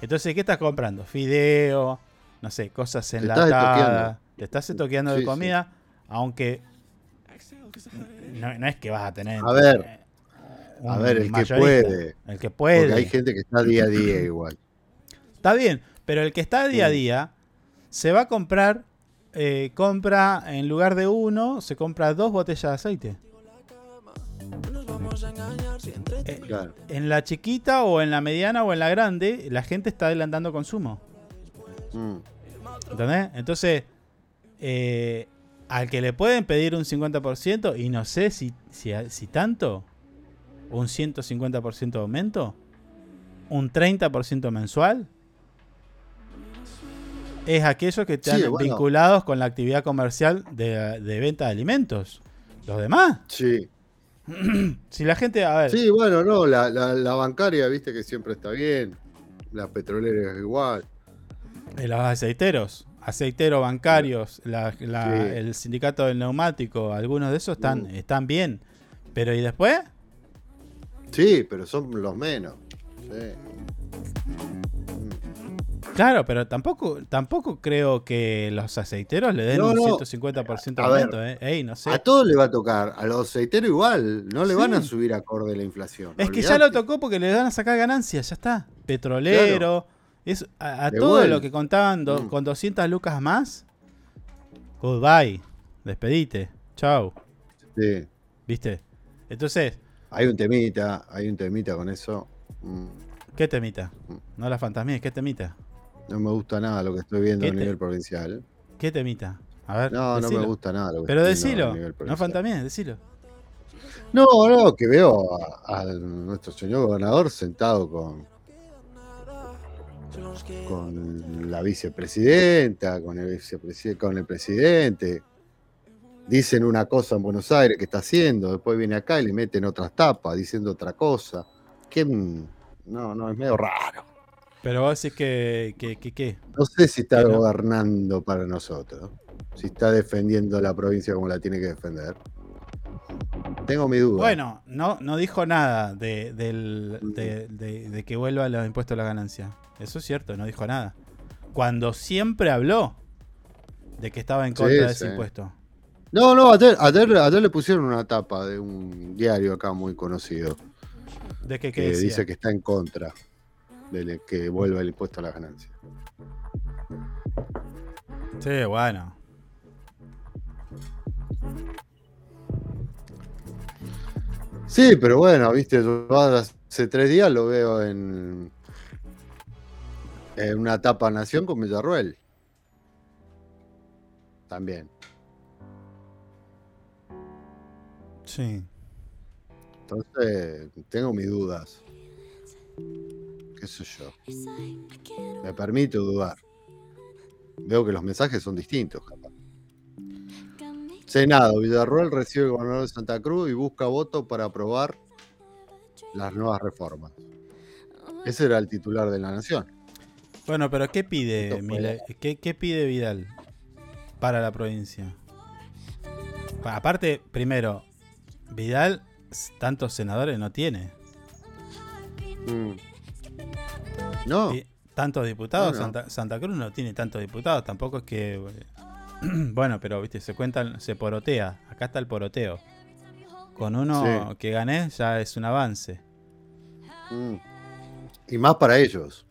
Entonces, ¿qué estás comprando? Fideo, no sé, cosas enlatadas. Te estás estoqueando de Sí, sí. comida, aunque no, no es que vas a tener. A ver, eh, a ver, el que puede. El que puede. Porque hay gente que está día a día igual. Está bien, pero el que está día a día se va a comprar, eh, compra en lugar de uno, se compra dos botellas de aceite. Eh, Claro. En la chiquita o en la mediana o en la grande, la gente está adelantando consumo. Mm. ¿Entendés? Entonces, eh, al que le pueden pedir un 50%, y no sé si, si, si tanto, un 150% de aumento, un 30% mensual, es aquellos que están Sí, bueno. vinculados con la actividad comercial de, de venta de alimentos. Los demás, Sí. *clears throat* si la gente, a ver, Sí, bueno, no, la, la- la bancaria, viste que siempre está bien. La petrolera es igual. eh, los aceiteros, aceiteros bancarios, la- la- Sí. el sindicato del neumático, algunos de esos están, Mm. están bien. Pero ¿y después? Sí, pero son los menos. Sí. Claro, pero tampoco, tampoco creo que los aceiteros le den No, un no. 150% de aumento, ¿eh? Ey, no sé. A todos le va a tocar, a los aceiteros igual, no le van a subir acorde a la inflación. Es que ya lo tocó porque le van a sacar ganancias, ya está. Petrolero, es, a, todo lo que contaban do- Mm. con 200 lucas más. Goodbye. Despedite. Chau. Sí. ¿Viste? Entonces, Hay un temita, hay un temita con eso. Mm, ¿qué temita? No la fantasmía, ¿qué temita? No me gusta nada lo que estoy viendo ¿Qué a te- nivel provincial. ¿Qué temita? A ver. No, no decilo. me gusta nada lo que Pero estoy viendo a decilo. nivel No fantasmías, decilo. No, no, que veo a, a nuestro señor gobernador sentado con, con la vicepresidenta, con el, vicepresi- con el presidente. Dicen una cosa en Buenos Aires que está haciendo, después viene acá y le meten otras tapas diciendo otra cosa. ¿Qué? mm, No, no, es medio raro. Pero vos decís que, que. No sé si está no. gobernando para nosotros, si está defendiendo la provincia como la tiene que defender. Tengo mi duda. Bueno, no, no dijo nada de, del- de, de- de que vuelva los impuestos a la ganancia. Eso es cierto, no dijo nada. Cuando siempre habló de que estaba en Sí, contra de ese sí. impuesto. No, no, ayer, ayer, ayer le pusieron una tapa de un diario acá muy conocido ¿De qué, qué que decía? dice que está en contra de que vuelva el impuesto a la ganancia. Sí, bueno. Sí, pero bueno, viste, yo hace tres días lo veo en, en una tapa Nación con Villarruel. También. Sí. Entonces, tengo mis dudas. ¿Qué sé yo? Me permito dudar. Veo que los mensajes son distintos, capaz. Senado, Villarroel recibe el gobernador de Santa Cruz y busca votos para aprobar las nuevas reformas. Ese era el titular de la Nación. Bueno, pero ¿qué pide? ¿Qué, qué pide Vidal para la provincia? Pa- Aparte, primero, Vidal tantos senadores no tiene. Mm. No. Tantos diputados. Santa, Santa Cruz no tiene tantos diputados, tampoco es que... *clears throat* bueno, pero viste, se cuentan, se porotea, acá está el poroteo. Con uno Sí. que gané ya es un avance. Mm. Y más para ellos.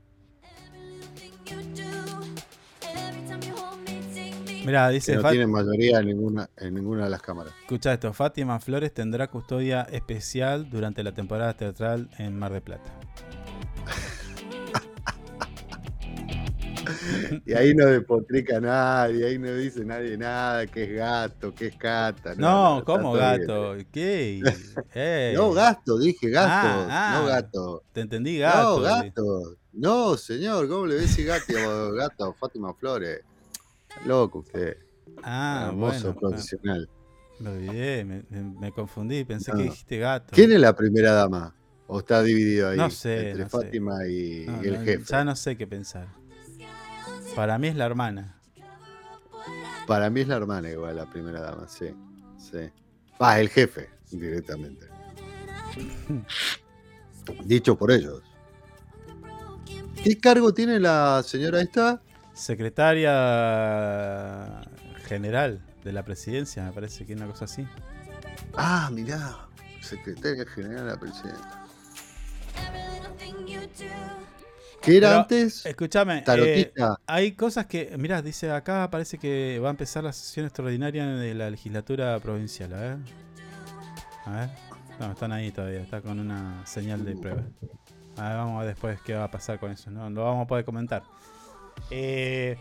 Mira, Que dice no Fat- tienen mayoría en ninguna, en ninguna de las cámaras. Escucha esto, Fátima Flores tendrá custodia especial durante la temporada teatral en Mar de Plata. Y ahí no despotrica nadie, ahí no dice nadie nada, que es gato, que es cata. No, está ¿cómo bien. gato? ¿Qué? No, gasto, dije gato, Ah, ah. no gato. Te entendí gato. No, gato. No, señor, ¿cómo le ves gato, gato Fátima Flores? Loco usted. Ah, Hermoso bueno. profesional. Me olvidé, me, confundí, pensé No. que dijiste gato. ¿Quién es la primera dama? ¿O está dividido ahí? No sé, Entre no sé. Fátima y, No, y el no, jefe. Ya no sé qué pensar. Para mí es la hermana. Para mí es la hermana igual, la primera dama, sí. sí. Va, el jefe, directamente. *laughs* Dicho por ellos. ¿Qué cargo tiene la señora esta? Secretaria general de la presidencia, me parece que es una cosa así. Ah, mirá, secretaria general de la presidencia. ¿Qué era Pero, antes? Escúchame, eh, hay cosas que, mirá, dice acá, parece que va a empezar la sesión extraordinaria de la legislatura provincial. A ver. A ver. No, están ahí todavía, está con una señal de prueba. A ver, vamos a ver después qué va a pasar con eso, ¿no? Lo vamos a poder comentar. Eh,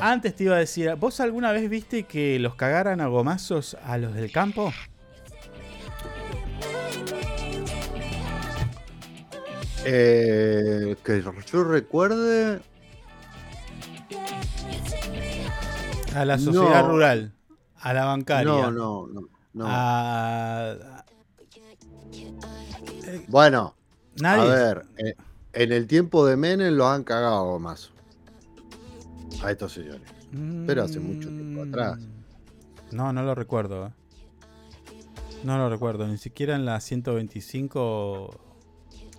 antes te iba a decir, ¿vos alguna vez viste que los cagaran a gomazos a los del campo? Eh, que yo recuerde. A la sociedad No. rural, a la bancaria. No, no, no. no. a- Bueno, Nadie. a ver, eh, en el tiempo de Menem los han cagado más. A estos señores. Pero hace mucho tiempo atrás. No, no lo recuerdo. eh. No lo recuerdo. Ni siquiera en la 125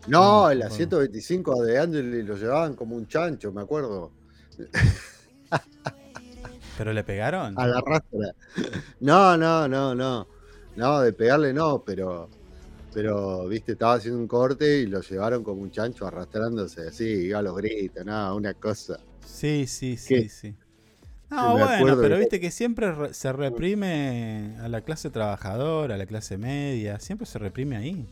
No, el no. 125 de Angeli lo llevaban como un chancho, me acuerdo. *laughs* ¿Pero le pegaron? A la rastra. No, no, no, no. No, de pegarle no, pero. Pero, viste, estaba haciendo un corte y lo llevaron como un chancho arrastrándose así, iba a los gritos, nada, una cosa. Sí, sí, sí, ¿Qué? sí. No, bueno, pero viste que siempre re- se reprime a la clase trabajadora, a la clase media, siempre se reprime ahí.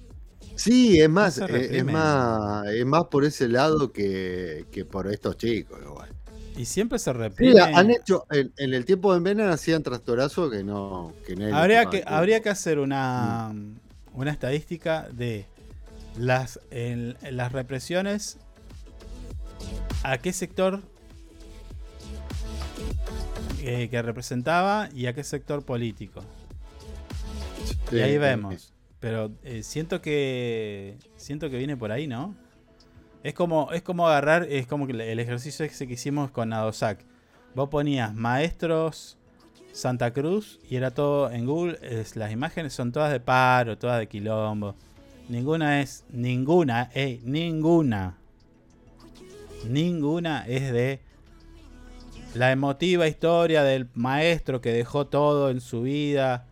Sí, es más, eh, es reprime. más, es más por ese lado que, que por estos chicos, igual. Y siempre se Sí, reprime. han hecho, en, en el tiempo de Menem hacían trastorazo que no, que habría que, habría que hacer una, Mm. una estadística de las, en- en las represiones, a qué sector eh, que representaba y a qué sector político. Sí, y ahí vemos. Pero eh, siento que siento que viene por ahí, ¿no? Es como, es como agarrar, es como el ejercicio ese que hicimos con Adosac. Vos ponías maestros Santa Cruz y era todo en Google. es- las imágenes son todas de paro, todas de quilombo. Ninguna es, ninguna, eh, ninguna. Ninguna es de la emotiva historia del maestro que dejó todo en su vida.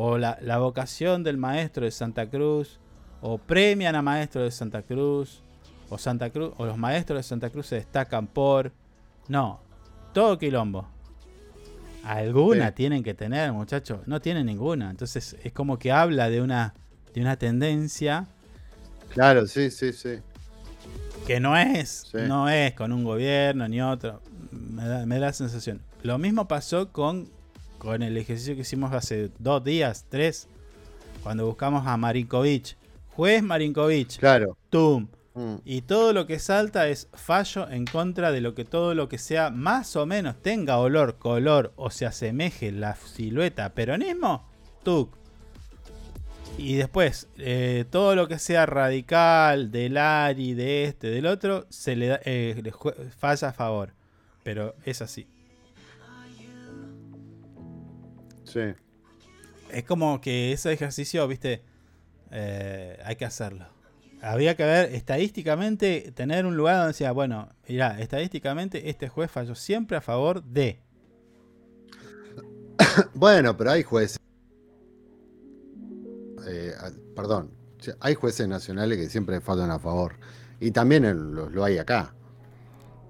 O la, la vocación del maestro de Santa Cruz. O premian a maestro de Santa Cruz. O Santa Cruz. O los maestros de Santa Cruz se destacan por. No. Todo quilombo. Alguna Sí. tienen que tener, muchachos. No tienen ninguna. Entonces es como que habla de una, de una tendencia Claro, sí, sí, sí. que no es, Sí. no es con un gobierno ni otro. Me da, me da la sensación. Lo mismo pasó con, con el ejercicio que hicimos hace dos días, tres, cuando buscamos a Marinkovic. Juez Marinkovic. Claro. Tum. Mm. Y todo lo que salta es fallo en contra de lo que todo lo que sea más o menos tenga olor, color o se asemeje la silueta peronismo, tuk. Y después, eh, todo lo que sea radical, del ARI, de este, del otro, se le, da, eh, le falla a favor. Pero es así. Sí. Es como que ese ejercicio, viste, eh, hay que hacerlo. Había que ver estadísticamente, tener un lugar donde decía, bueno, mirá, estadísticamente este juez falló siempre a favor de. *coughs* Bueno, pero hay jueces. eh, perdón, hay jueces nacionales que siempre faltan a favor. Y también lo, lo hay acá.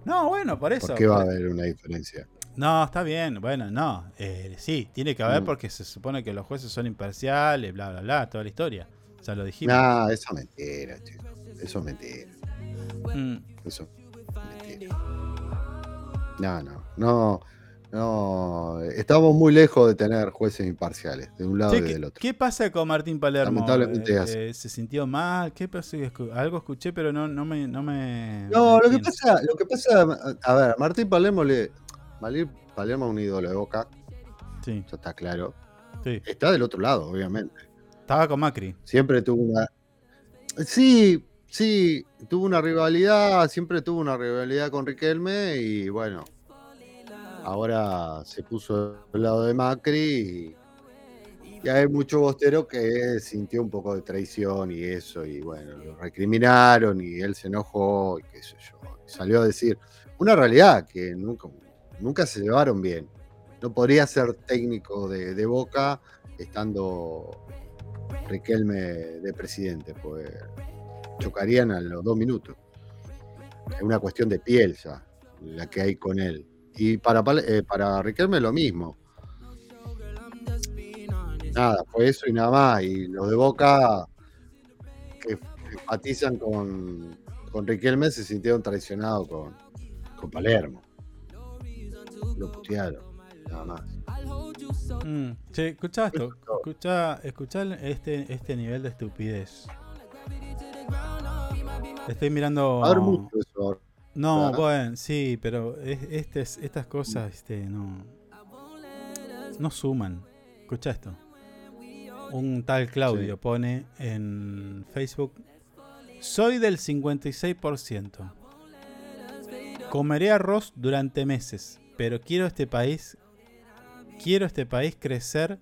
No, bueno, por eso. ¿Por qué va a haber una diferencia? No, está bien, bueno, no. eh, sí, tiene que haber Mm. porque se supone que los jueces son imparciales, bla, bla, bla, toda la historia. Ya lo dijimos. No, eso es mentira, chico. Eso es mentira. Mm. Eso es mentira. No, no, no, no. Estamos muy lejos de tener jueces imparciales, de un lado Che, y ¿qué, del otro. qué pasa con Martín Palermo? Lamentablemente Eh, eh, ¿Se sintió mal? ¿Qué pasó? Algo escuché, pero no, no me. No, me, No, me lo que pasa, lo que pasa, a ver, Martín Palermo le. Palermo es un ídolo de boca. Sí. Eso está claro. Sí. Está del otro lado, obviamente. Estaba con Macri. Siempre tuvo una. Sí, sí, tuvo una rivalidad, siempre tuvo una rivalidad con Riquelme y bueno. Ahora se puso del lado de Macri y, y hay mucho bostero que sintió un poco de traición y eso, y bueno, lo recriminaron y él se enojó y qué sé yo. y salió a decir una realidad que nunca, nunca se llevaron bien. No podría ser técnico de, de Boca estando Riquelme de presidente, pues chocarían a los dos minutos. Es una cuestión de piel ya, la que hay con él. Y para, eh, para Riquelme lo mismo. Nada, fue eso y nada más. Y los de Boca que empatizan con, con Riquelme se sintieron traicionados con, con Palermo. Lo putearon, nada más. Mm, Che, escuchá esto. Escuchá, escuchá este, este nivel de estupidez. Estoy mirando. Va a haber mucho eso ahora. No, ¿verdad? bueno, sí, pero es- este es- estas cosas este, no, no suman. Escucha esto. Un tal Claudio Sí. pone en Facebook: Soy del 56%. Comeré arroz durante meses, pero quiero este país. Quiero este país crecer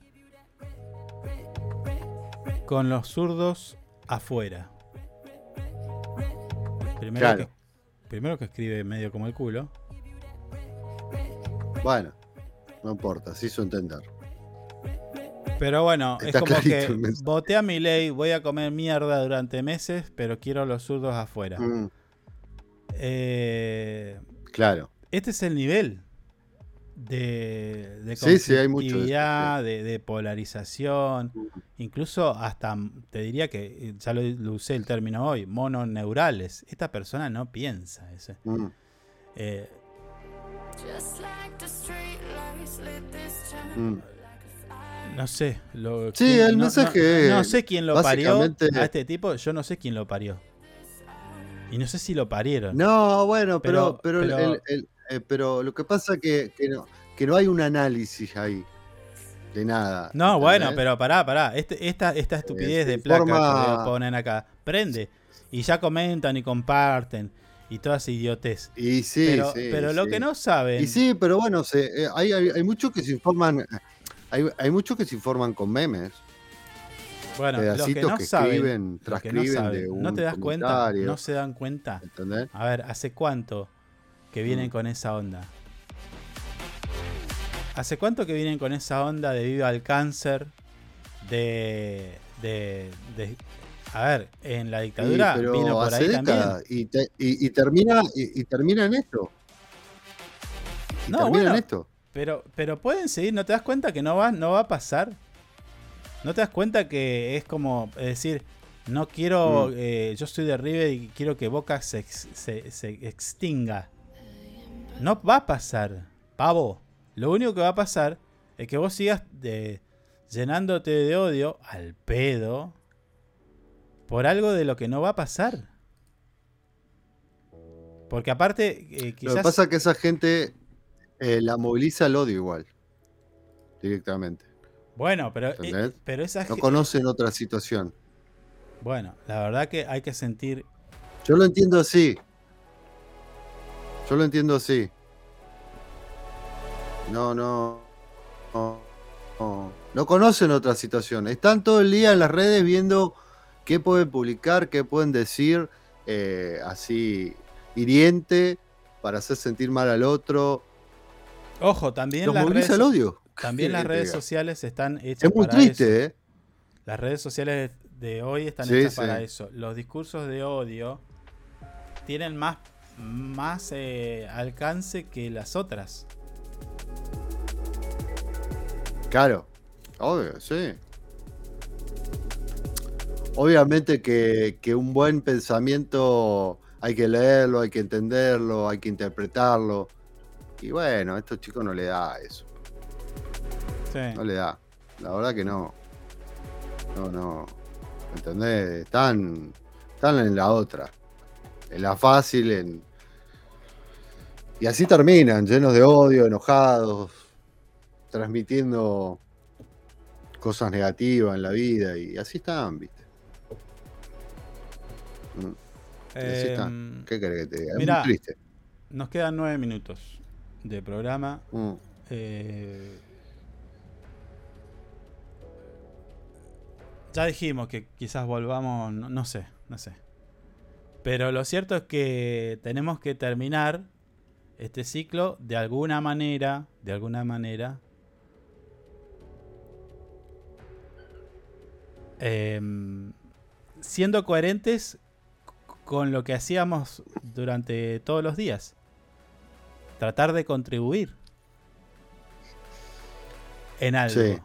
con los zurdos afuera. primero, Claro. que, primero que escribe medio como el culo. Bueno, no importa, se hizo entender. Pero bueno, Está es como que voté a mi ley, voy a comer mierda durante meses, pero quiero a los zurdos afuera. Mm, Eh, claro. este es el nivel de, de Sí, sí, hay mucho de eso, conflictividad, de, de polarización, incluso hasta, te diría que, eh, ya lo, lo usé el término hoy, mononeurales. Esta persona no piensa. ese. Mm. Eh. Mm. no sé. Lo, Sí, quién- el no- mensaje No, no sé quién lo parió a este tipo, yo no sé quién lo parió. Y no sé si lo parieron. No, bueno, pero, Pero- pero, el- pero- el- el- eh, pero lo que pasa que, que no, que no hay un análisis ahí de nada. No, bueno, pero pará, pará. Este, esta, esta estupidez se de placa informa- que ponen acá, prende. Y ya comentan y comparten. Y toda esa idiotez. Y sí, pero sí, pero lo que no saben. Y sí, pero bueno, se, eh, hay, hay, hay muchos que se informan, hay, hay muchos que se informan con memes. bueno, los que no que saben. escriben, que no, saben, de ¿no te das cuenta? No se dan cuenta. ¿Entendés? A ver, ¿hace cuánto que vienen Mm. con esa onda? ¿Hace cuánto que vienen con esa onda de viva el cáncer? De. de, de- a ver, en la Sí, dictadura pero vino por hace ahí también. y, te- y- y termina, y, y termina en esto. Y No, bueno, en esto. Pero, pero pueden seguir, ¿no te das cuenta que no va, no va a pasar? ¿No te das cuenta que es como es decir, no quiero, Mm. eh, yo soy de River y quiero que Boca se, se- se extinga? No va a pasar, pavo. Lo único que va a pasar es que vos sigas de, llenándote de odio al pedo por algo de lo que no va a pasar. Porque aparte, eh, Lo quizás... que pasa es que esa gente eh, la moviliza el odio igual. Directamente. Bueno, pero, eh, pero esa No conocen otra situación. Bueno, la verdad que hay que sentir. Yo lo entiendo así. Yo lo entiendo así. No, no. No, no, no conocen otra situación. Están todo el día en las redes viendo qué pueden publicar, qué pueden decir, eh, así hiriente, para hacer sentir mal al otro. Ojo, también Los las redes, el odio. también ¿Qué las redes sociales están hechas Es muy para eso. triste, ¿eh? Las redes sociales de hoy están Sí, hechas sí. para eso. Los discursos de odio tienen más, más eh, alcance que las otras. Claro, obvio, sí. Obviamente que, que un buen pensamiento hay que leerlo, hay que entenderlo, hay que interpretarlo. Y bueno, a estos chicos no le da eso, Sí. no le da. La verdad que no. No, no. ¿Entendés? Están, están en la otra. En la fácil, en... Y así terminan, llenos de odio, enojados, transmitiendo cosas negativas en la vida y así están, ¿viste? Mm, así Em, están. ¿Qué querés que te diga? Es mirá, muy triste. Nos quedan nueve minutos de programa. Mm. Eh, ya dijimos que quizás volvamos, no, no sé, no sé. Pero lo cierto es que tenemos que terminar este ciclo de alguna manera, de alguna manera. em, siendo coherentes con lo que hacíamos durante todos los días. Tratar de contribuir en algo. Sí.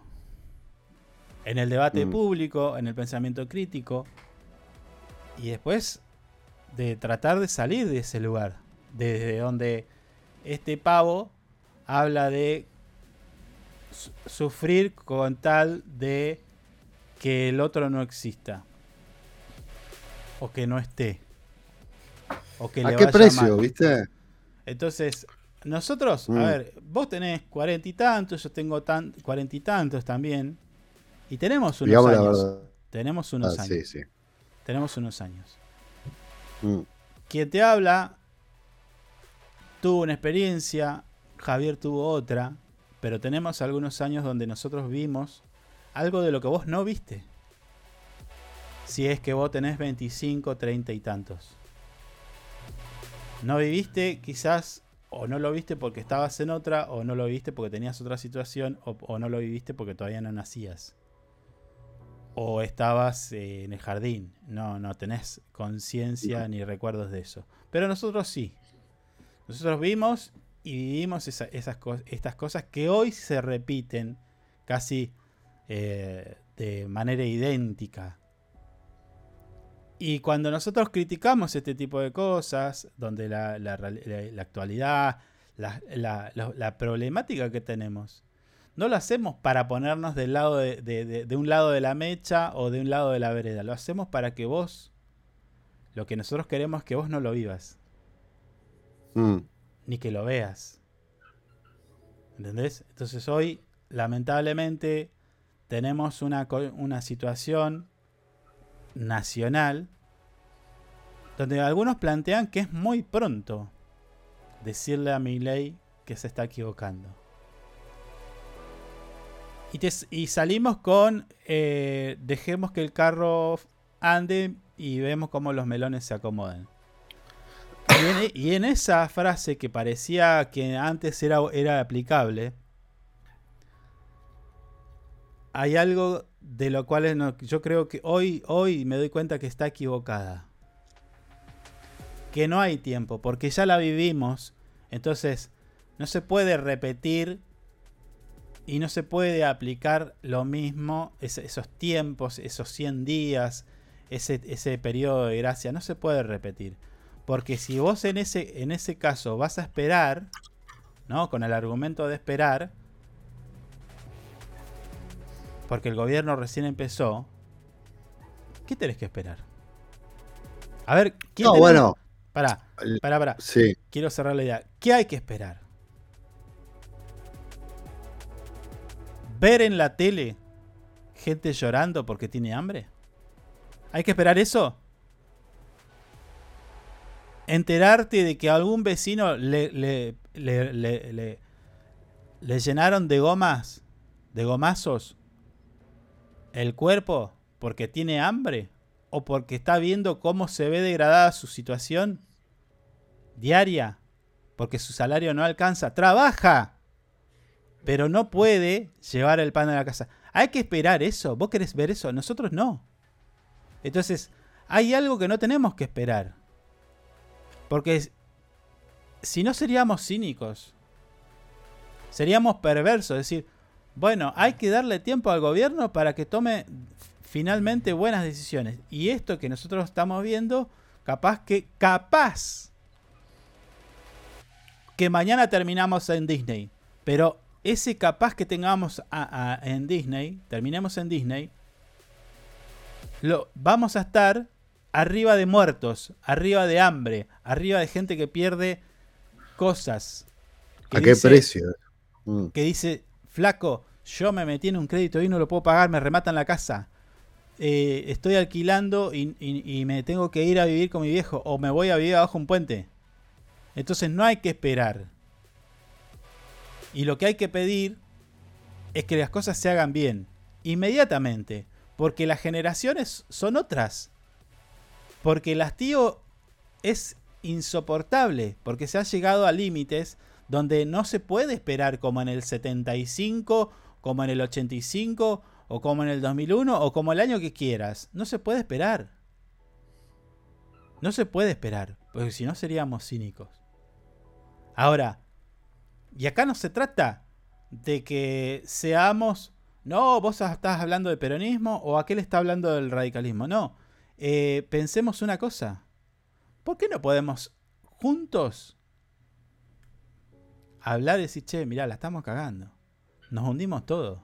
En el debate Mm. público, en el pensamiento crítico. Y después de tratar de salir de ese lugar. Desde donde este pavo habla de su- sufrir con tal de que el otro no exista. O que no esté. O que ¿A le qué vaya precio, mal. viste? Entonces, nosotros, Mm. a ver, vos tenés cuarenta y tantos, yo tengo cuarenta y tantos también. Y tenemos unos Digamos años. verdad. Tenemos unos Ah, años. sí, sí. Tenemos unos años. Mm. Quien te habla tuvo una experiencia, Javier tuvo otra, pero tenemos algunos años donde nosotros vimos algo de lo que vos no viste. Si es que vos tenés 25, 30 y tantos. no viviste quizás o no lo viste porque estabas en otra, o no lo viste porque tenías otra situación, o, o no lo viviste porque todavía no nacías. O estabas eh, en el jardín. No, no tenés conciencia ni recuerdos de eso. Pero nosotros sí. Nosotros vimos y vivimos esa- esas cos- estas cosas que hoy se repiten casi eh, de manera idéntica. Y cuando nosotros criticamos este tipo de cosas, donde la, la real- la- la actualidad, la problemática que tenemos, no lo hacemos para ponernos del lado de, de- de- de un lado de la mecha o de un lado de la vereda. Lo hacemos para que vos, lo que nosotros queremos es que vos no lo vivas, Mm. ni que lo veas. ¿Entendés? Entonces hoy, lamentablemente, tenemos una, una situación nacional donde algunos plantean que es muy pronto decirle a mi ley que se está equivocando. Y, salimos con eh, dejemos que el carro ande y vemos cómo los melones se acomodan. Y en, y en esa frase que parecía que antes era, era aplicable, hay algo de lo cual yo creo que hoy, hoy me doy cuenta que está equivocada. Que no hay tiempo, porque ya la vivimos. Entonces, no se puede repetir y no se puede aplicar lo mismo, es- esos tiempos, esos 100 días, ese, ese periodo de gracia, no se puede repetir. Porque si vos en ese, en ese caso vas a esperar, ¿no? Con el argumento de esperar, porque el gobierno recién empezó, ¿qué tenés que esperar? A ver, ¿qué No, tenés- bueno. Pará, pará, pará. Sí. Quiero cerrar la idea. ¿Qué hay que esperar? ¿Ver en la tele gente llorando porque tiene hambre? ¿Hay que esperar eso? ¿Enterarte de que a algún vecino le, le, le- le- le- le llenaron de gomas, de gomazos, el cuerpo porque tiene hambre? ¿O porque está viendo cómo se ve degradada su situación diaria? Porque su salario no alcanza. ¡Trabaja! Pero no puede llevar el pan a la casa. Hay que esperar eso. ¿Vos querés ver eso? Nosotros no. Entonces, hay algo que no tenemos que esperar. Porque si no seríamos cínicos. Seríamos perversos. Es decir, bueno, hay que darle tiempo al gobierno para que tome finalmente buenas decisiones. Y esto que nosotros estamos viendo, capaz que, capaz, que mañana terminamos en Disney. Pero ese capaz que tengamos a- a- en Disney, terminemos en Disney, lo, vamos a estar arriba de muertos, arriba de hambre, arriba de gente que pierde cosas. que ¿A qué dice- precio? Mm. Que dice, flaco, yo me metí en un crédito y no lo puedo pagar, me rematan la casa. Eh, estoy alquilando y, y- y me tengo que ir a vivir con mi viejo o me voy a vivir abajo un puente. Entonces no hay que esperar. Y lo que hay que pedir es que las cosas se hagan bien, inmediatamente, porque las generaciones son otras. Porque el hastío es insoportable, porque se ha llegado a límites donde no se puede esperar como en el 75, como en el 85, o como en el 2001, o como el año que quieras. No se puede esperar. No se puede esperar, porque si no seríamos cínicos. Ahora, y acá no se trata de que seamos, no, vos estás hablando de peronismo o aquel está hablando del radicalismo. No, Eh, pensemos una cosa. ¿Por qué no podemos juntos hablar y decir, che, mirá, la estamos cagando? Nos hundimos todos.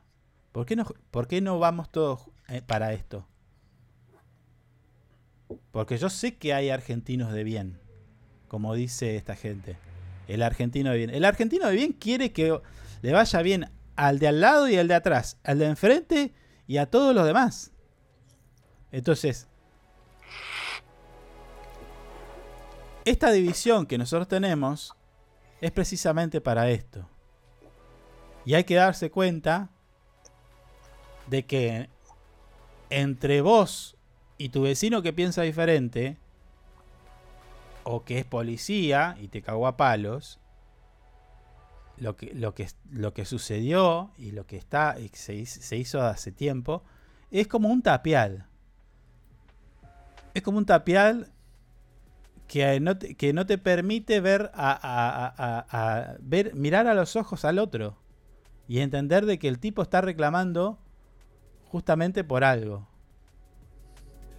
¿Por qué no, por qué no vamos todos eh, para esto? Porque yo sé que hay argentinos de bien, como dice esta gente. El argentino de bien. El argentino de bien quiere que le vaya bien al de al lado y al de atrás, al de enfrente y a todos los demás. Entonces, esta división que nosotros tenemos es precisamente para esto. Y hay que darse cuenta de que entre vos y tu vecino que piensa diferente, o que es policía y te cagó a palos, lo que, lo que, lo que sucedió y lo que está y se, se hizo hace tiempo es como un tapial. Es como un tapial que no te, que no te permite ver a- ver mirar a los ojos al otro y entender de que el tipo está reclamando justamente por algo.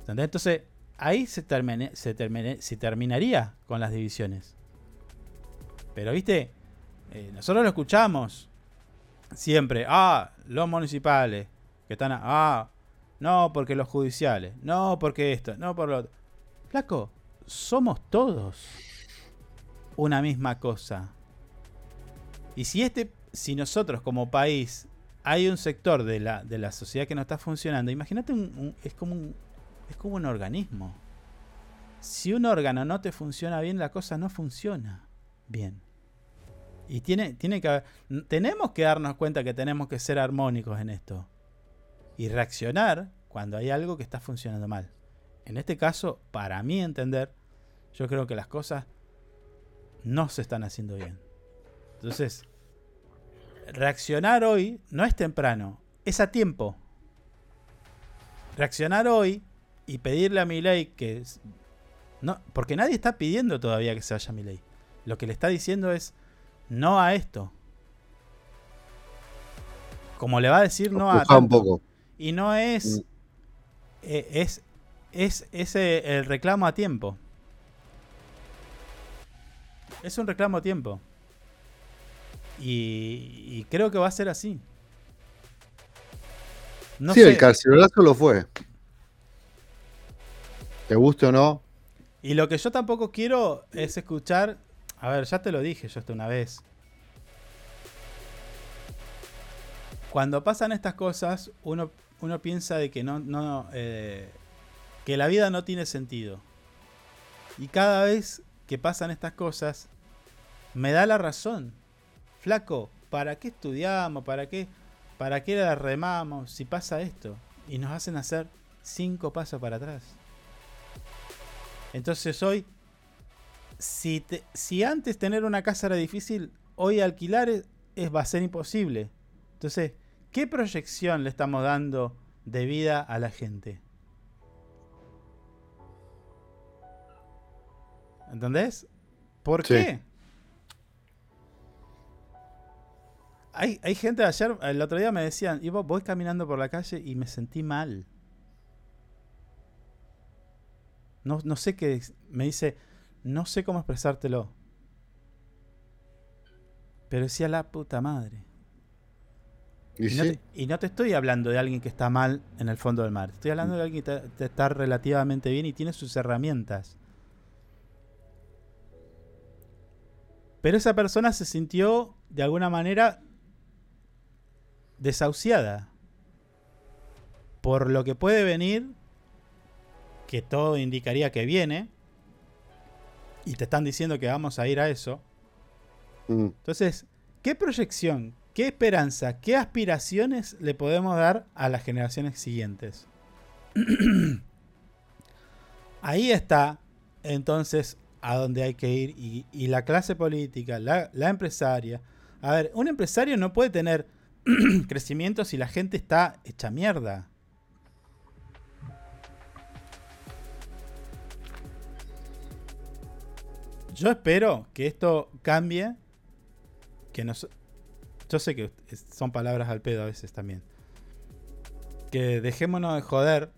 ¿Entendés? Entonces, ahí se, termine- se, se terminaría con las divisiones. Pero, viste, Eh, nosotros lo escuchamos siempre. Ah, los municipales que están. a- ah, no, porque los judiciales. No, porque esto. No, por lo otro. Flaco, somos todos una misma cosa. Y si este, si nosotros como país hay un sector de la, de la sociedad que no está funcionando, imagínate un- es como un es como un organismo. Si un órgano no te funciona bien, la cosa no funciona bien. Y tiene, tiene que tenemos que darnos cuenta que tenemos que ser armónicos en esto. Y reaccionar cuando hay algo que está funcionando mal. En este caso, para mí entender, yo creo que las cosas no se están haciendo bien. Entonces, reaccionar hoy no es temprano, es a tiempo. Reaccionar hoy y pedirle a Milei que... No, porque nadie está pidiendo todavía que se vaya Milei. Lo que le está diciendo es no a esto. Como le va a decir no a... Un poco. Y no es... Mm. eh, es es ese el reclamo a tiempo. Es un reclamo a tiempo. Y, y creo que va a ser así. No sí, sé. el carcelolazo lo fue. Te guste o no, Y lo que yo tampoco quiero es escuchar. A ver, ya te lo dije yo esto una vez. Cuando pasan estas cosas, uno, uno piensa de que no, no eh, que la vida no tiene sentido. Y cada vez que pasan estas cosas, me da la razón. Flaco, ¿para qué estudiamos? ¿Para qué? ¿Para qué la remamos? Si pasa esto. Y nos hacen hacer cinco pasos para atrás. Entonces hoy, si, te- si antes tener una casa era difícil, hoy alquilar es, es- va a ser imposible. Entonces, ¿qué proyección le estamos dando de vida a la gente? ¿Entendés? ¿Por Sí. qué? Hay, hay gente ayer, el otro día me decían, iba, voy caminando por la calle y me sentí mal. No, no sé qué. Me dice, no sé cómo expresártelo. Pero decía la puta madre. Y Y no, sí. te, y no te estoy hablando de alguien que está mal en el fondo del mar. Estoy hablando de alguien que está relativamente bien y tiene sus herramientas. Pero esa persona se sintió de alguna manera desahuciada por lo que puede venir, que todo indicaría que viene, y te están diciendo que vamos a ir a eso. Mm. Entonces, ¿qué proyección, qué esperanza, qué aspiraciones le podemos dar a las generaciones siguientes? *clears throat* Ahí está, entonces, a donde hay que ir. Y, y la clase política, la, la empresaria. A ver, un empresario no puede tener *clears throat* crecimiento si la gente está hecha mierda. Yo espero que esto cambie. Que nos. Yo sé que son palabras al pedo a veces también. Que dejémonos de joder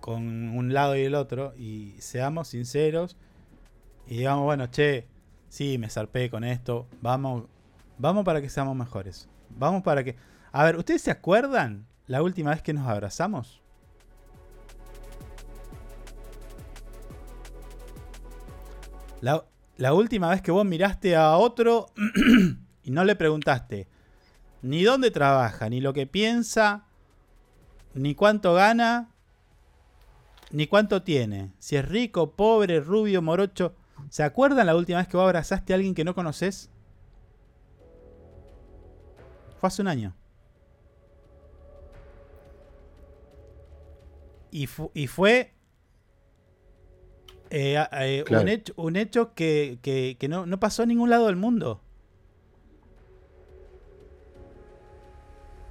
con un lado y el otro y seamos sinceros y digamos, bueno, che, sí, me zarpé con esto, vamos, vamos para que seamos mejores. Vamos para que... A ver, ¿ustedes se acuerdan la última vez que nos abrazamos? La, última vez que vos miraste a otro *clears throat* y no le preguntaste ni dónde trabaja, ni lo que piensa, ni cuánto gana, ni cuánto tiene. Si es rico, pobre, rubio, morocho. ¿Se acuerdan la última vez que vos abrazaste a alguien que no conoces? Fue hace un año. Y, y fue Eh, eh, Claro. un, hecho, un hecho que, que- que no, no pasó en ningún lado del mundo.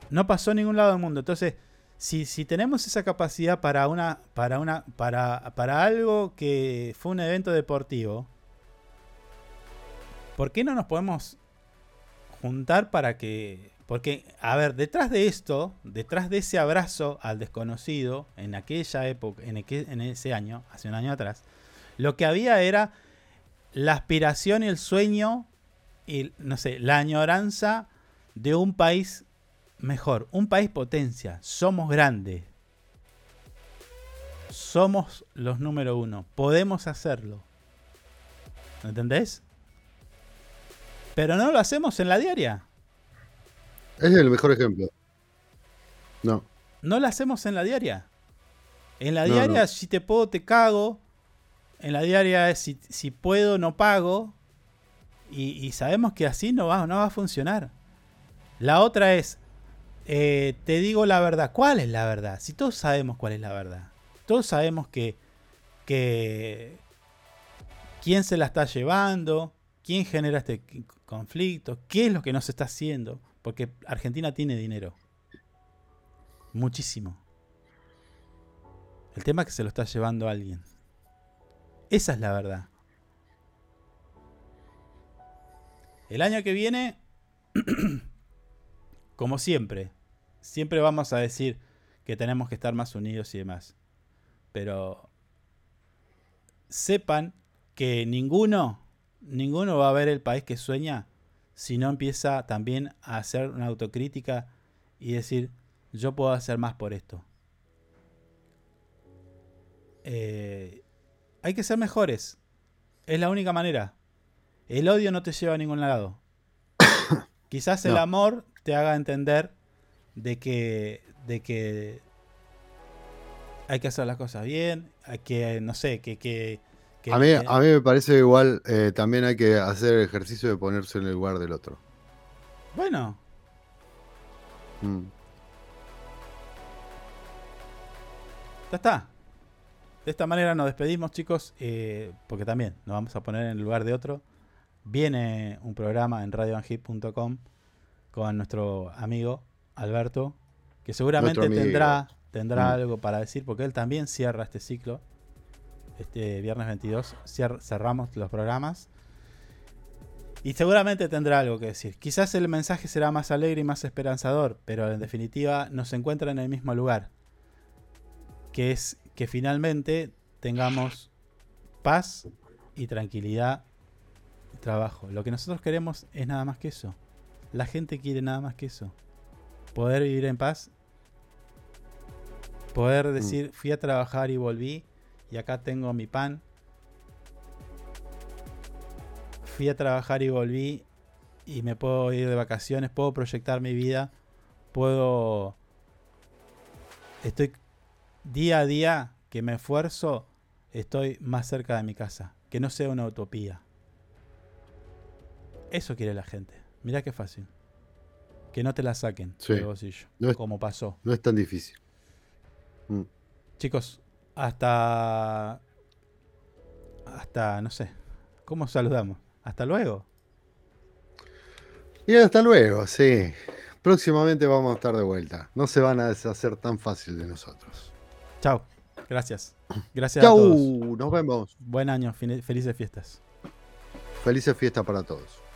No pasó en ningún lado del mundo. Entonces, si, si tenemos esa capacidad para una. para una. para, para algo que fue un evento deportivo. ¿Por qué no nos podemos juntar para que. Porque, a ver, detrás de esto, detrás de ese abrazo al desconocido, en aquella época, en, aquel- en ese año, hace un año atrás, lo que había era la aspiración y el sueño y, no sé, la añoranza de un país mejor, un país potencia. Somos grandes. Somos los número uno. Podemos hacerlo. ¿Entendés? Pero no lo hacemos en la diaria. Es el mejor ejemplo. No. No lo hacemos en la diaria. En la No, diaria, no. si te puedo, te cago. En la diaria, es si, si puedo, no pago. Y, sabemos que así no va, no va a funcionar. La otra es, eh, te digo la verdad. ¿Cuál es la verdad? Si todos sabemos cuál es la verdad. Todos sabemos que, que quién se la está llevando, quién genera este conflicto, qué es lo que no se está haciendo. Porque Argentina tiene dinero. Muchísimo. El tema es que se lo está llevando alguien. Esa es la verdad. El año que viene, *clears throat* como siempre, siempre vamos a decir que tenemos que estar más unidos y demás. Pero sepan que ninguno, ninguno va a ver el país que sueña si no empieza también a hacer una autocrítica y decir, yo puedo hacer más por esto. Eh, hay que ser mejores. Es la única manera. El odio no te lleva a ningún lado. *coughs* Quizás el No. amor te haga entender de que, de que hay que hacer las cosas bien, hay que, no sé, que... que, que- A mí, que- a mí me parece igual, eh, también hay que hacer el ejercicio de ponerse en el lugar del otro. Bueno, Mm. Ya está. De esta manera nos despedimos, chicos, eh, porque también nos vamos a poner en el lugar de otro. Viene un programa en radioanhip.com con nuestro amigo Alberto, que seguramente amigo. tendrá, tendrá Mm. algo para decir, porque él también cierra este ciclo. Este viernes 22 cier- cerramos los programas. Y seguramente tendrá algo que decir. Quizás el mensaje será más alegre y más esperanzador, pero en definitiva nos encuentra en el mismo lugar. Que es que finalmente tengamos paz y tranquilidad y trabajo. Lo que nosotros queremos es nada más que eso. La gente quiere nada más que eso. Poder vivir en paz. Poder decir, fui a trabajar y volví y acá tengo mi pan. Fui a trabajar y volví y me puedo ir de vacaciones, puedo proyectar mi vida, puedo... Estoy día a día que me esfuerzo, estoy más cerca de mi casa. Que no sea una utopía. Eso quiere la gente. Mirá qué fácil. Que no te la saquen Sí. del bolsillo. No es- como pasó. No es tan difícil. Mm. Chicos, hasta. Hasta, no sé. ¿Cómo saludamos? Hasta luego. Y hasta luego, sí. Próximamente vamos a estar de vuelta. No se van a deshacer tan fácil de nosotros. Chao. Gracias. Gracias a todos. nos vemos. Buen año. Felices fiestas. Felices fiestas para todos.